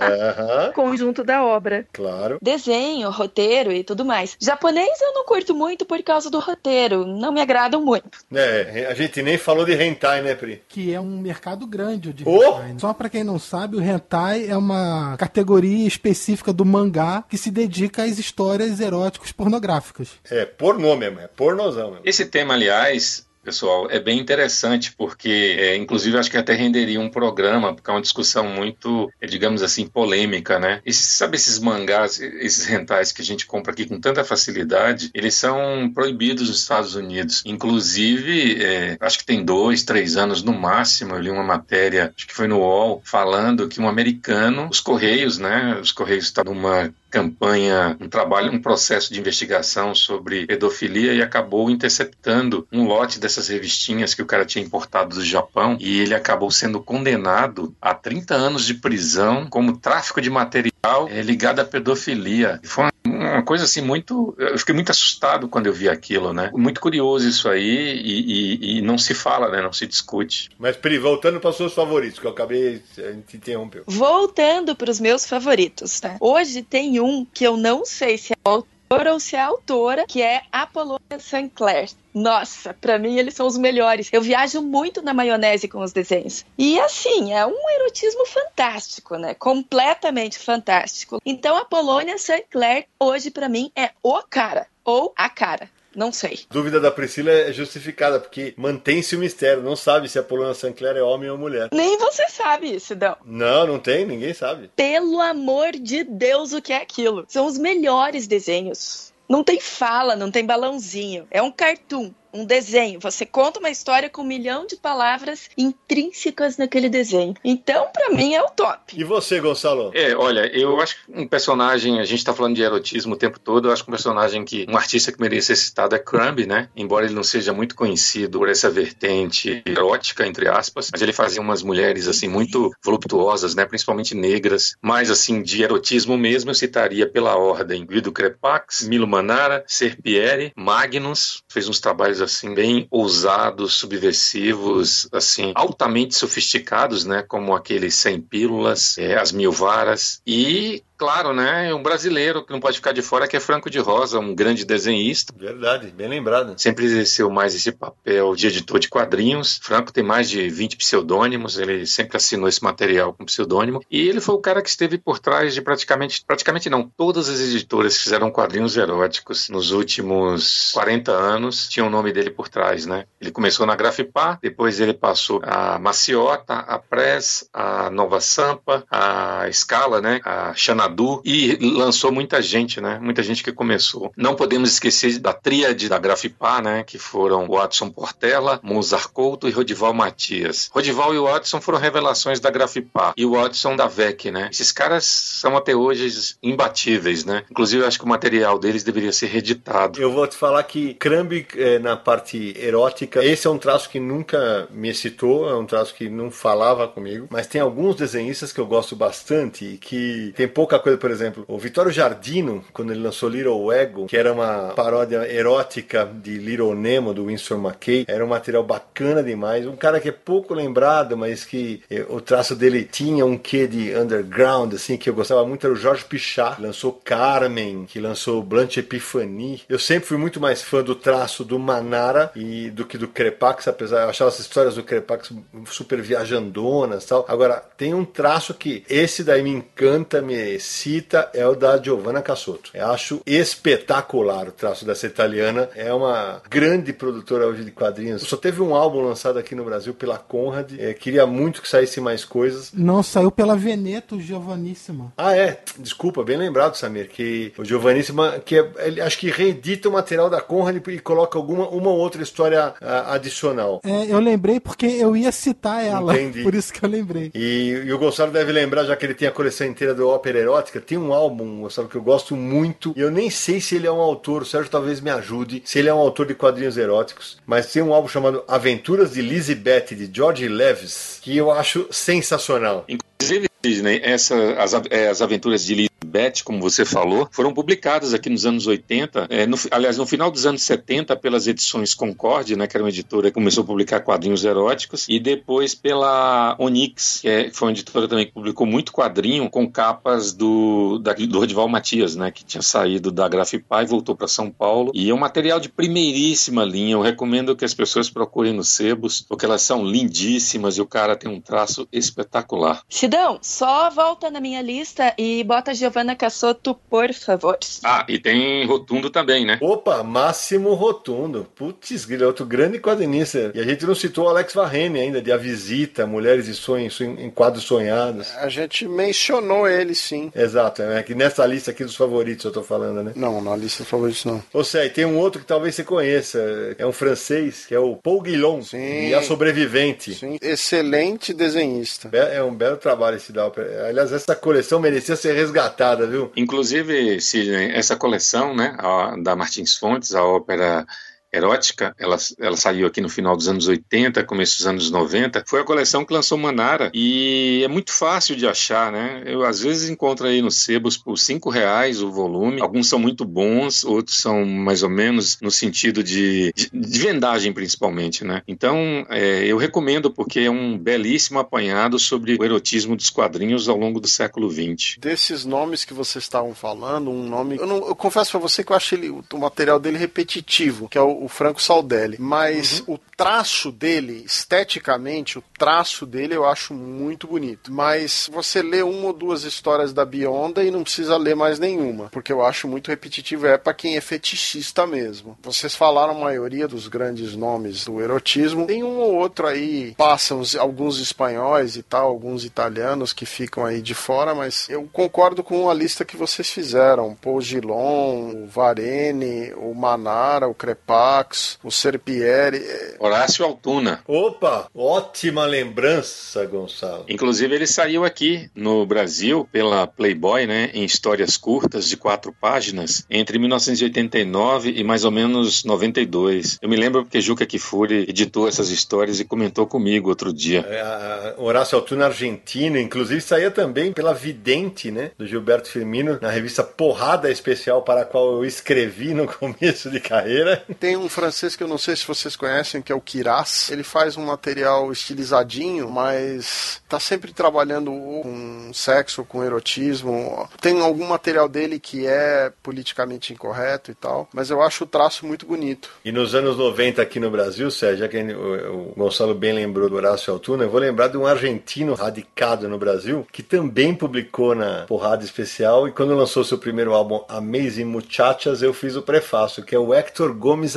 Aham, conjunto da obra. claro. Desenho, roteiro e tudo mais. Japonês eu não curto muito por causa do roteiro, não me agradam muito. É, a gente nem falou de hentai, né, Pri? Que é um mercado grande o de Oh! hentai. Só pra quem não sabe, o hentai é uma categoria específica do mangá que se dedica às histórias eróticas pornográficas. É pornô mesmo, é pornozão mesmo. Esse tema, aliás, pessoal, é bem interessante, porque, é, inclusive, acho que até renderia um programa, porque é uma discussão muito, é, digamos assim, polêmica, né? Sabe esses mangás, esses rentais que a gente compra aqui com tanta facilidade, eles são proibidos nos Estados Unidos. Inclusive, é, acho que tem dois, três anos no máximo, eu li uma matéria, acho que foi no UOL, falando que um americano, os Correios, né? Os Correios estão numa campanha, um trabalho, um processo de investigação sobre pedofilia e acabou interceptando um lote dessas revistinhas que o cara tinha importado do Japão e ele acabou sendo condenado a 30 anos de prisão como tráfico de material eh, ligado à pedofilia. E Foi uma, uma coisa assim muito. Eu fiquei muito assustado quando eu vi aquilo, né? Muito curioso isso aí e, e- e não se fala, né? Não se discute. Mas, Pri, voltando para os seus favoritos, que eu acabei. A gente interrompeu. Voltando para os meus favoritos, tá? Hoje tem um que eu não sei se é o autor ou se é a autora, que é Apollonia Sinclair. Nossa, pra mim eles são os melhores. Eu viajo muito na maionese com os desenhos. E assim, é um erotismo fantástico, né? Completamente fantástico. Então a Polônia Sinclair hoje pra mim é o cara ou a cara. Não sei. Dúvida da Priscila é justificada, porque mantém-se o mistério. Não sabe se a Polônia Sinclair é homem ou mulher. Nem você sabe isso, Dão. Não, não tem, ninguém sabe. Pelo amor de Deus, o que é aquilo? São os melhores desenhos. Não tem fala, não tem balãozinho. É um cartoon, um desenho. Você conta uma história com um milhão de palavras intrínsecas naquele desenho. Então, pra mim, é o top. E você, Gonçalo? É, olha, eu acho que um personagem, a gente tá falando de erotismo o tempo todo, eu acho que um personagem que, um artista que merece ser citado é Crumb, né? Embora ele não seja muito conhecido por essa vertente erótica, entre aspas, mas ele fazia umas mulheres, assim, muito voluptuosas, né? Principalmente negras, mas, assim, de erotismo mesmo, eu citaria pela ordem Guido Crepax, Milo Manara, Serpieri, Magnus, fez uns trabalhos, assim, bem ousados, subversivos, assim, altamente sofisticados, né? Como aqueles Sem Pílulas, é, As Mil Varas, e claro, né, um brasileiro que não pode ficar de fora, que é Franco de Rosa, um grande desenhista. Verdade, bem lembrado. Sempre exerceu mais esse papel de editor de quadrinhos. Franco tem mais de 20 pseudônimos, ele sempre assinou esse material com pseudônimo. E ele foi o cara que esteve por trás de praticamente, praticamente não, todas as editoras que fizeram quadrinhos eróticos nos últimos 40 anos tinham o nome dele por trás, né? Ele começou na Grafipá, depois ele passou a Maciota, a Press, a Nova Sampa, a Scala, né? A Xanadu e lançou muita gente, né? Muita gente que começou. Não podemos esquecer da tríade da Grafipá, né? Que foram Watson Portela, Mozart Couto e Rodival Matias. Rodival e Watson foram revelações da Grafipá e Watson da VEC, né? Esses caras são até hoje imbatíveis, né? Inclusive, eu acho que o material deles deveria ser reeditado. Eu vou te falar que Crumb, eh, na parte erótica, esse é um traço que nunca me excitou, é um traço que não falava comigo, mas tem alguns desenhistas que eu gosto bastante e que tem pouca pouca coisa, por exemplo, o Vitório Jardino, quando ele lançou Little Ego, que era uma paródia erótica de Little Nemo, do Winston McKay, era um material bacana demais. Um cara que é pouco lembrado, mas que eh, o traço dele tinha um quê de underground, assim, que eu gostava muito, era o Jorge Pichard, que lançou Carmen, que lançou Blanche Epiphanie. Eu sempre fui muito mais fã do traço do Manara e do que do Crepax, apesar eu achava as histórias do Crepax super viajandonas tal. Agora, tem um traço que esse daí me encanta, me excita, é o da Giovanna Cassotto. Eu acho espetacular o traço dessa italiana. É uma grande produtora hoje de quadrinhos. Só teve um álbum lançado aqui no Brasil pela Conrad. É, queria muito que saísse mais coisas. Não, saiu pela Veneto Giovanissima. Ah, é. Desculpa, bem lembrado, Samir, que o Giovanissima, que é, ele, acho que reedita o material da Conrad e coloca alguma uma outra história uh, adicional. É, eu lembrei porque eu ia citar ela. Entendi. Por isso que eu lembrei. E, e o Gonçalo deve lembrar, já que ele tem a coleção inteira do Ópera Tem um álbum, Gonçalo, que eu gosto muito. E eu nem sei se ele é um autor, o Sérgio talvez me ajude, se ele é um autor de quadrinhos eróticos, mas tem um álbum chamado Aventuras de Lizzie de George Levis, que eu acho sensacional. Inclusive, Disney, essa, as, é, as aventuras de Lisbeth, como você falou, foram publicadas aqui nos anos 80, é, no, aliás, no final dos anos 70, pelas edições Concorde, né, que era uma editora que começou a publicar quadrinhos eróticos, e depois pela Onyx, que é, foi uma editora também que publicou muito quadrinho com capas do, da, do Rodival Matias, né, que tinha saído da Grafipá e voltou para São Paulo. E é um material de primeiríssima linha. Eu recomendo que as pessoas procurem nos sebos, porque elas são lindíssimas e o cara tem um traço espetacular. Sidão, só volta na minha lista e bota Giovanna Cassotto, por favor. Ah, e tem Rotundo também, né? Opa, Máximo Rotundo. Putz, é outro grande quadrinista. E a gente não citou o Alex Varrene ainda, de A Visita, Mulheres e Sonhos em Quadros Sonhados. A gente mencionou ele, sim. Exato, é que nessa lista aqui dos favoritos eu tô falando, né? Não, na lista dos favoritos não. Ou seja, tem um outro que talvez você conheça, é um francês, que é o Paul Guillon, sim. e a Sobrevivente. Sim, excelente desenhista. É um belo trabalho esse da ópera. Aliás, essa coleção merecia ser resgatada, viu? Inclusive, Sidney, essa coleção, né, da Martins Fontes, a ópera erótica, ela, ela saiu aqui no final dos anos 80, começo dos anos 90, foi a coleção que lançou Manara e é muito fácil de achar, né? Eu às vezes encontro aí nos sebos por cinco reais o volume, alguns são muito bons, outros são mais ou menos no sentido de, de, de vendagem principalmente, né? Então é, eu recomendo porque é um belíssimo apanhado sobre o erotismo dos quadrinhos ao longo do século XX. Desses nomes que vocês estavam falando, um nome, eu, não, eu confesso para você que eu acho ele, o material dele repetitivo, que é o o Franco Saldelli. Mas uhum. o traço dele, esteticamente, o traço dele eu acho muito bonito. Mas você lê uma ou duas histórias da Bionda e não precisa ler mais nenhuma, porque eu acho muito repetitivo. É para quem é fetichista mesmo. Vocês falaram a maioria dos grandes nomes do erotismo. Tem um ou outro aí, passam alguns espanhóis e tal, alguns italianos que ficam aí de fora, mas eu concordo com a lista que vocês fizeram. Paul Gilon, o Varene, o Manara, o Crepá, Max, o Serpieri. É, Horácio Altuna. Opa, ótima lembrança, Gonçalo. Inclusive ele saiu aqui no Brasil pela Playboy, né, em histórias curtas de quatro páginas, entre 1989 e mais ou menos 92. Eu me lembro porque Juca Kifuri editou essas histórias e comentou comigo outro dia. É, Horácio Altuna argentino, inclusive saía também pela Vidente, né, do Gilberto Firmino, na revista Porrada Especial para a qual eu escrevi no começo de carreira. Tem um francês que eu não sei se vocês conhecem, que é o Kiras. Ele faz um material estilizadinho, mas tá sempre trabalhando com sexo, com erotismo. Tem algum material dele que é politicamente incorreto e tal, mas eu acho o traço muito bonito. E nos anos 90 aqui no Brasil, Sérgio, já que o Gonçalo bem lembrou do Horácio Altuna, eu vou lembrar de um argentino radicado no Brasil que também publicou na Porrada Especial e quando lançou seu primeiro álbum Amazing Muchachas, eu fiz o prefácio, que é o Hector Gomes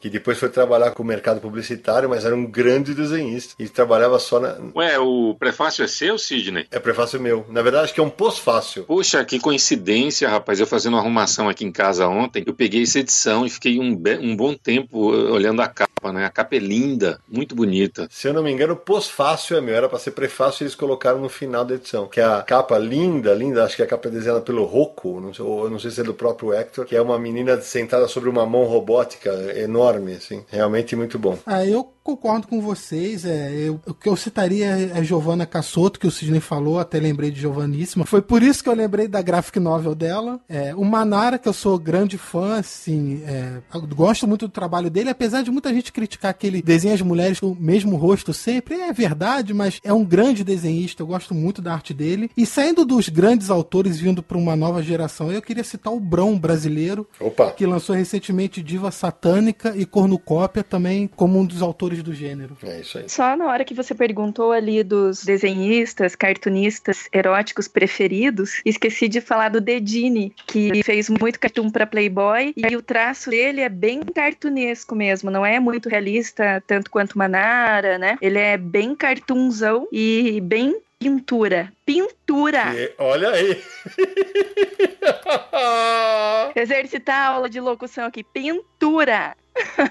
Que depois foi trabalhar com o mercado publicitário, mas era um grande desenhista e trabalhava só na. Ué, o prefácio é seu, Sidney? É prefácio meu. Na verdade, acho que é um pós-fácil. Puxa, que coincidência, rapaz. Eu fazendo uma arrumação aqui em casa ontem, eu peguei essa edição e fiquei um, um bom tempo uh, olhando a capa, né? A capa é linda, muito bonita. Se eu não me engano, o pós-fácil é meu. Era para ser prefácio e eles colocaram no final da edição. Que é a capa linda, linda, acho que a capa é desenhada pelo Rocco, não sei, ou não sei se é do próprio Hector, que é uma menina sentada sobre uma mão robótica enorme, assim. Realmente muito bom. Ah, eu concordo com vocês. É, eu, o que eu citaria é Giovanna Cassoto, que o Sidney falou, até lembrei de Giovanníssima. Foi por isso que eu lembrei da graphic novel dela. É, o Manara, que eu sou grande fã, assim, é, gosto muito do trabalho dele, apesar de muita gente criticar que ele desenha as mulheres com o mesmo rosto sempre. É verdade, mas é um grande desenhista, eu gosto muito da arte dele. E saindo dos grandes autores vindo para uma nova geração, eu queria citar o Brão brasileiro, Opa. que lançou recentemente Diva Satânica e Cornucópia também como um dos autores do gênero. É isso aí. Só na hora que você perguntou ali dos desenhistas, cartunistas eróticos preferidos, esqueci de falar do Dedini, que fez muito cartoon para Playboy e o traço dele é bem cartunesco mesmo, não é muito realista tanto quanto Manara, né? Ele é bem cartunzão e bem pintura. Pintura! E- olha aí. Exercitar a aula de locução aqui. Pintura!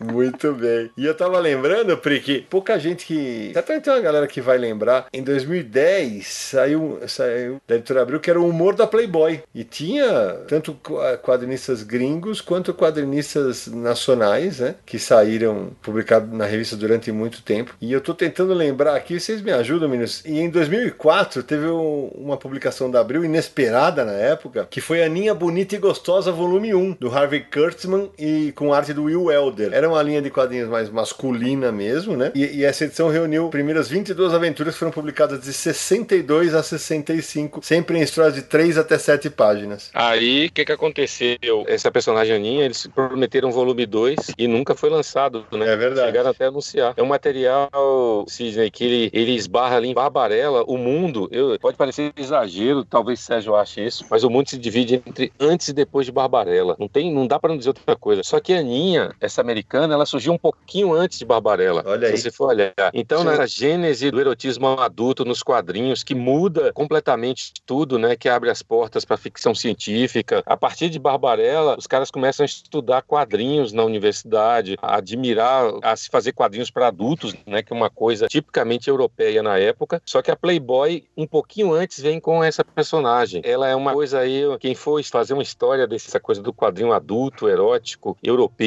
Muito bem. E eu tava lembrando, Pri, que pouca gente que. Certamente tem uma galera que vai lembrar. Em 2010 saiu, saiu da editora Abril que era o humor da Playboy. E tinha tanto qua- quadrinistas gringos quanto quadrinistas nacionais, né? Que saíram publicados na revista durante muito tempo. E eu tô tentando lembrar aqui, vocês me ajudam, meninos. E em 2004 teve um- uma publicação da Abril inesperada na época, que foi Aninha Bonita e Gostosa, volume 1, do Harvey Kurtzman e com arte do Will Elder. Era uma linha de quadrinhos mais masculina mesmo, né? E, e essa edição reuniu primeiras 22 aventuras que foram publicadas de 62 a 65, sempre em histórias de 3 até 7 páginas. Aí, o que que aconteceu? Essa personagem Aninha, eles prometeram volume 2 e nunca foi lançado, né? É verdade. Chegaram até a anunciar. É um material, Sidney, que ele, ele esbarra ali em Barbarella, o mundo, eu, pode parecer exagero, talvez Sérgio ache isso, mas o mundo se divide entre antes e depois de Barbarella. Não tem, não dá pra não dizer outra coisa. Só que a Aninha, essa americana, ela surgiu um pouquinho antes de Barbarella. Olha se aí. você for olhar. Então, nessa gênese do erotismo adulto nos quadrinhos, que muda completamente tudo, né? Que abre as portas para ficção científica. A partir de Barbarella, os caras começam a estudar quadrinhos na universidade, a admirar, a se fazer quadrinhos para adultos, né? Que é uma coisa tipicamente europeia na época. Só que a Playboy, um pouquinho antes, vem com essa personagem. Ela é uma coisa aí, quem for fazer uma história dessa coisa do quadrinho adulto, erótico, europeu.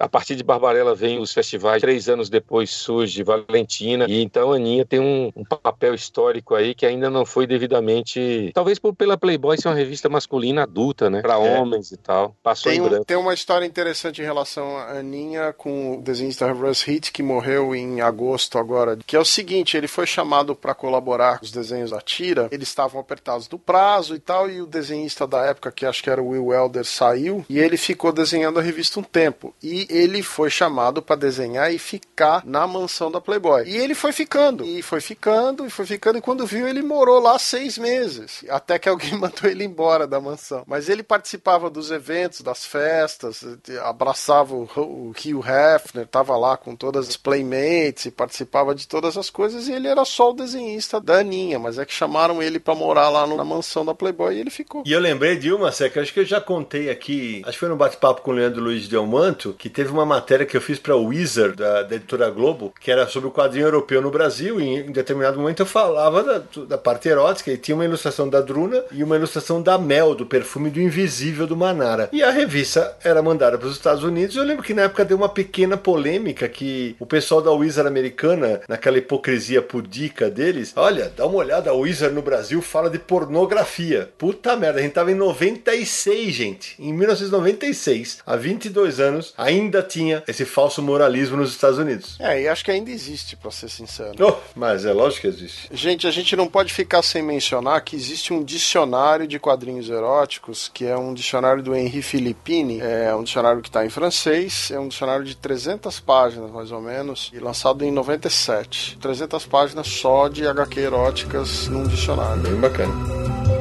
A partir de Barbarella vem os festivais. Três anos depois surge Valentina. E então a Aninha tem um, um papel histórico aí que ainda não foi devidamente. Talvez por, pela Playboy ser uma revista masculina adulta, né? Pra É. homens e tal. Passou Tem, em branco. tem uma história interessante em relação a Aninha com o desenhista Russ Heath, que morreu em agosto agora, que é o seguinte, ele foi chamado para colaborar com os desenhos da tira, eles estavam apertados do prazo e tal, e o desenhista da época, que acho que era o Will Elder, saiu, e ele ficou desenhando a revista um tempo. E ele foi chamado para desenhar e ficar na mansão da Playboy. E ele foi ficando, e foi ficando, e foi ficando, e quando viu, ele morou lá seis meses, até que alguém mandou ele embora da mansão. Mas ele participava dos eventos, das festas, abraçava o, Hugh Hefner, tava lá com todas as playmates, participava de todas as coisas, e ele era só o desenhista da Aninha, mas é que chamaram ele para morar lá na mansão da Playboy e ele ficou. E eu lembrei de uma, Seca, acho que eu já contei aqui, acho que foi no bate-papo com o Leandro Luiz Del Manto, que teve uma matéria que eu fiz pra Wizard, da, da editora Globo, que era sobre o quadrinho europeu no Brasil, e em determinado momento eu falava da, da parte erótica, e tinha uma ilustração da Druna e uma ilustração da Mel, do perfume do Invisível do Manara. E a revista era mandada para os Estados Unidos, eu lembro que na época deu uma pequena polêmica que o pessoal da Wizard americana, naquela hipocrisia pudica deles, olha, dá uma olhada, a Wizard no Brasil fala de pornografia. Puta merda, a gente tava em 96, gente. Em 1996, há 22 anos, ainda tinha esse falso moralismo nos Estados Unidos. É, e acho que ainda existe, pra ser sincero. Oh, mas é lógico que existe. Gente, a gente não pode ficar sem mencionar que existe um dicionário de quadrinhos eróticos, que é um dicionário do Henri Filippini, é um dicionário que está em francês, é um dicionário de 300 páginas, mais ou menos, e lançado em 97. 300 páginas só de HQ eróticas num dicionário. Bem bacana.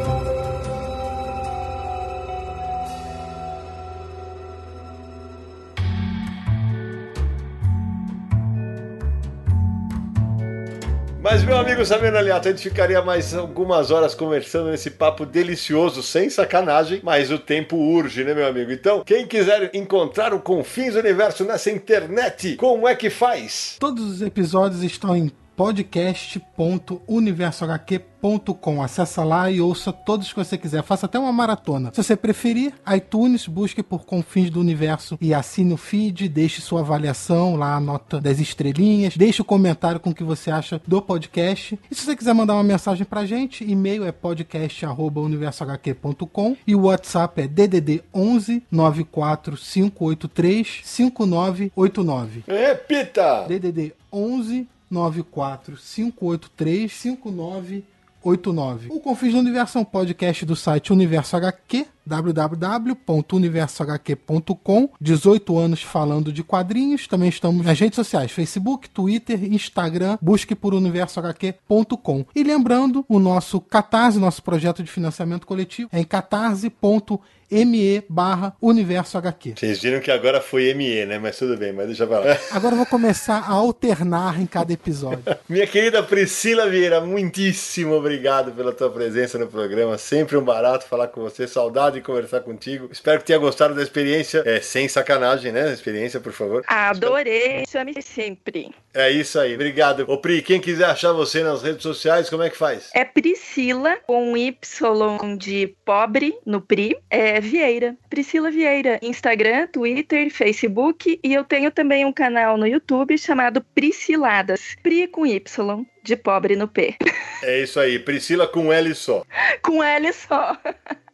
Mas, meu amigo Sabino Aliato, a gente ficaria mais algumas horas conversando nesse papo delicioso, sem sacanagem, mas o tempo urge, né, meu amigo? Então, quem quiser encontrar o Confins Universo nessa internet, como é que faz? Todos os episódios estão em podcast.universohq.com. Acessa lá e ouça todos que você quiser. Faça até uma maratona. Se você preferir, iTunes, busque por Confins do Universo e assine o feed, deixe sua avaliação lá, a nota das estrelinhas, deixe o comentário com o que você acha do podcast. E se você quiser mandar uma mensagem pra gente, e-mail é podcast@universohq.com e o WhatsApp é DDD 11 94 583 5989. Repita! DDD 11 94 583 5989. O Confins do Universo é um podcast do site Universo HQ, www.universohq.com. 18 anos falando de quadrinhos. Também estamos nas redes sociais: Facebook, Twitter, Instagram. Busque por universohq.com. E lembrando, o nosso Catarse, nosso projeto de financiamento coletivo, é em catarse.me barra Universo HQ. Vocês viram que agora foi ME, né? Mas tudo bem, mas deixa pra lá. Agora eu vou começar a alternar em cada episódio. Minha querida Priscila Vieira, muitíssimo obrigado pela tua presença no programa. Sempre um barato falar com você. Saudade de conversar contigo. Espero que tenha gostado da experiência. É, sem sacanagem, né? Experiência, por favor. Adorei, chame sempre. É isso aí. Obrigado. Ô Pri, quem quiser achar você nas redes sociais, como é que faz? É Priscila, com Y de pobre no Pri, é Vieira. Priscila Vieira. Instagram, Twitter, Facebook e eu tenho também um canal no YouTube chamado Prisciladas. Pri com Y, de pobre no P. É isso aí. Priscila com L só. com L só.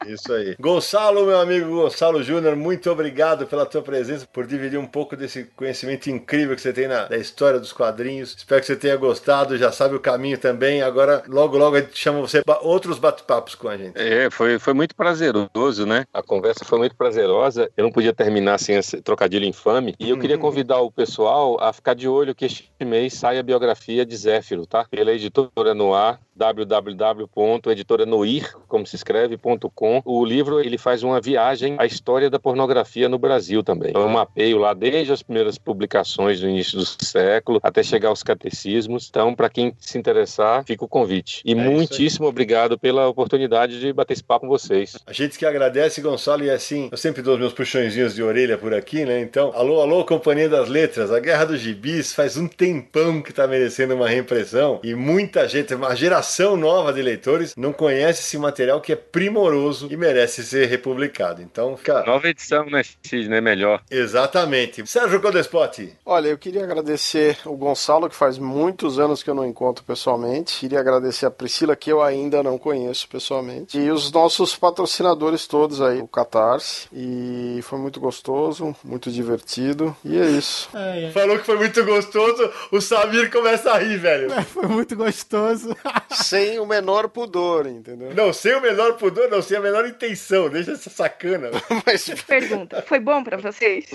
Isso aí. Gonçalo, meu amigo Gonçalo Júnior, muito obrigado pela tua presença, por dividir um pouco desse conhecimento incrível que você tem na, da história dos quadrinhos. Espero que você tenha gostado, já sabe o caminho também. Agora, logo, logo, a gente chama você para outros bate-papos com a gente. É, foi, foi muito prazeroso, né? A conversa foi muito prazerosa. Eu não podia terminar sem esse trocadilho infame. E eu queria convidar o pessoal a ficar de olho que este mês sai a biografia de Zéfiro, tá? Pela editora Noir www.editoranoir, como se escreve.com. O livro ele faz uma viagem à história da pornografia no Brasil também. É um mapeio lá desde as primeiras publicações do início do século até chegar aos catecismos. Então, para quem se interessar, fica o convite. E É muitíssimo obrigado pela oportunidade de bater esse papo com vocês. A gente que agradece, Gonçalo, e assim, eu sempre dou os meus puxõezinhos de orelha por aqui, né? Então, alô, alô, Companhia das Letras, a Guerra dos Gibis faz um tempão que tá merecendo uma reimpressão e muita gente, uma geração nova de leitores não conhece esse material que é primoroso e merece ser republicado. Então, fica... Nova edição, né, Sidney? Melhor. Exatamente. Sérgio Codespot. Olha, eu queria agradecer o Gonçalo, que faz muitos anos que eu não encontro pessoalmente. Queria agradecer a Priscila, que eu ainda não conheço pessoalmente. E os nossos patrocinadores todos aí, o Catarse. E foi muito gostoso, muito divertido. E é isso. Falou que foi muito gostoso, o Samir começa a rir, velho. Foi muito gostoso. Sem o menor pudor, entendeu? Não, sem o menor pudor, não, sem a menor intenção. Deixa essa sacana. Mas Pergunta: foi bom pra vocês?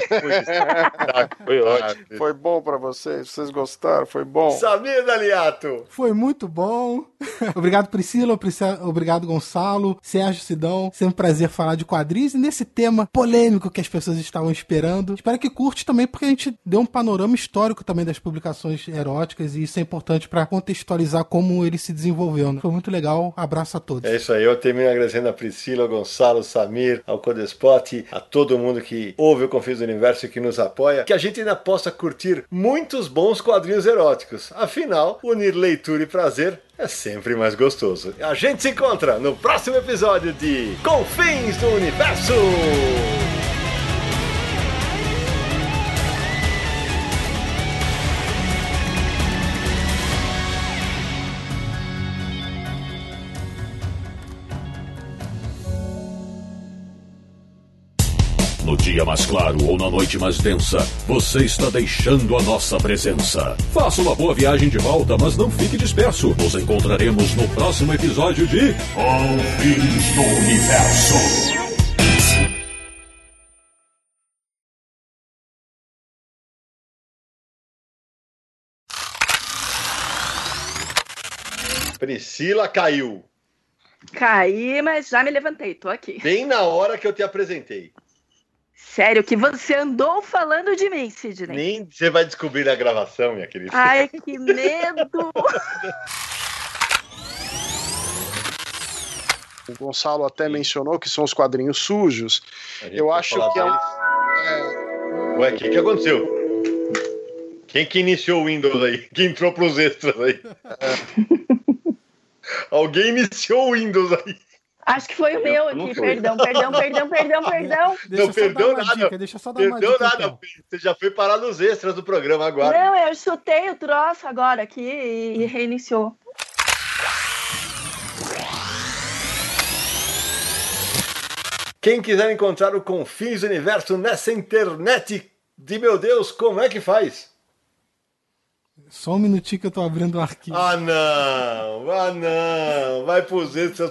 Foi ótimo. foi bom pra vocês? Vocês gostaram? Foi bom? Samir Daliato. Foi muito bom. obrigado, Priscila. Priscila- Obrigado, Gonçalo. Sérgio Sidão. Sempre um prazer falar de quadrinhos e nesse tema polêmico que as pessoas estavam esperando. Espero que curte também, porque a gente deu um panorama histórico também das publicações eróticas e isso é importante para contextualizar como ele se desenvolveu. Né? Foi muito legal. Abraço a todos. É isso aí, eu termino agradecendo a Priscila, ao Gonçalo, Samir, ao Codespot, a todo mundo que ouve o Confins do Universo e que nos apoia, que a gente ainda possa curtir muitos bons quadrinhos eróticos. Afinal, unir leitura e prazer é sempre mais gostoso. A gente se encontra no próximo episódio de Confins do Universo! Dia mais claro ou na noite mais densa, você está deixando a nossa presença. Faça uma boa viagem de volta, mas não fique disperso. Nos encontraremos no próximo episódio de Confins do Universo. Priscila caiu. Caí, mas já me levantei, tô aqui. Bem na hora que eu te apresentei. Sério, que você andou falando de mim, Sidney. Nem você vai descobrir na gravação, minha querida. Ai, que medo! O Gonçalo até mencionou que são os quadrinhos sujos. Eu acho que é. Ué, o que, que aconteceu? Quem que iniciou o Windows aí? Quem entrou pros extras aí? Alguém iniciou o Windows aí. Acho que foi o meu aqui. foi. Perdão, perdão, perdão, perdão, perdão. Deixa não eu só perdeu dar uma nada. dica, deixa só dar uma Perdeu dica. nada. então. Você já foi parar nos extras do programa agora. Não, eu chutei o troço agora aqui e e reiniciou. Quem quiser encontrar o Confins do Universo nessa internet de meu Deus, como é que faz? Só um minutinho que eu tô abrindo o arquivo. Ah não, ah não, vai pros extras.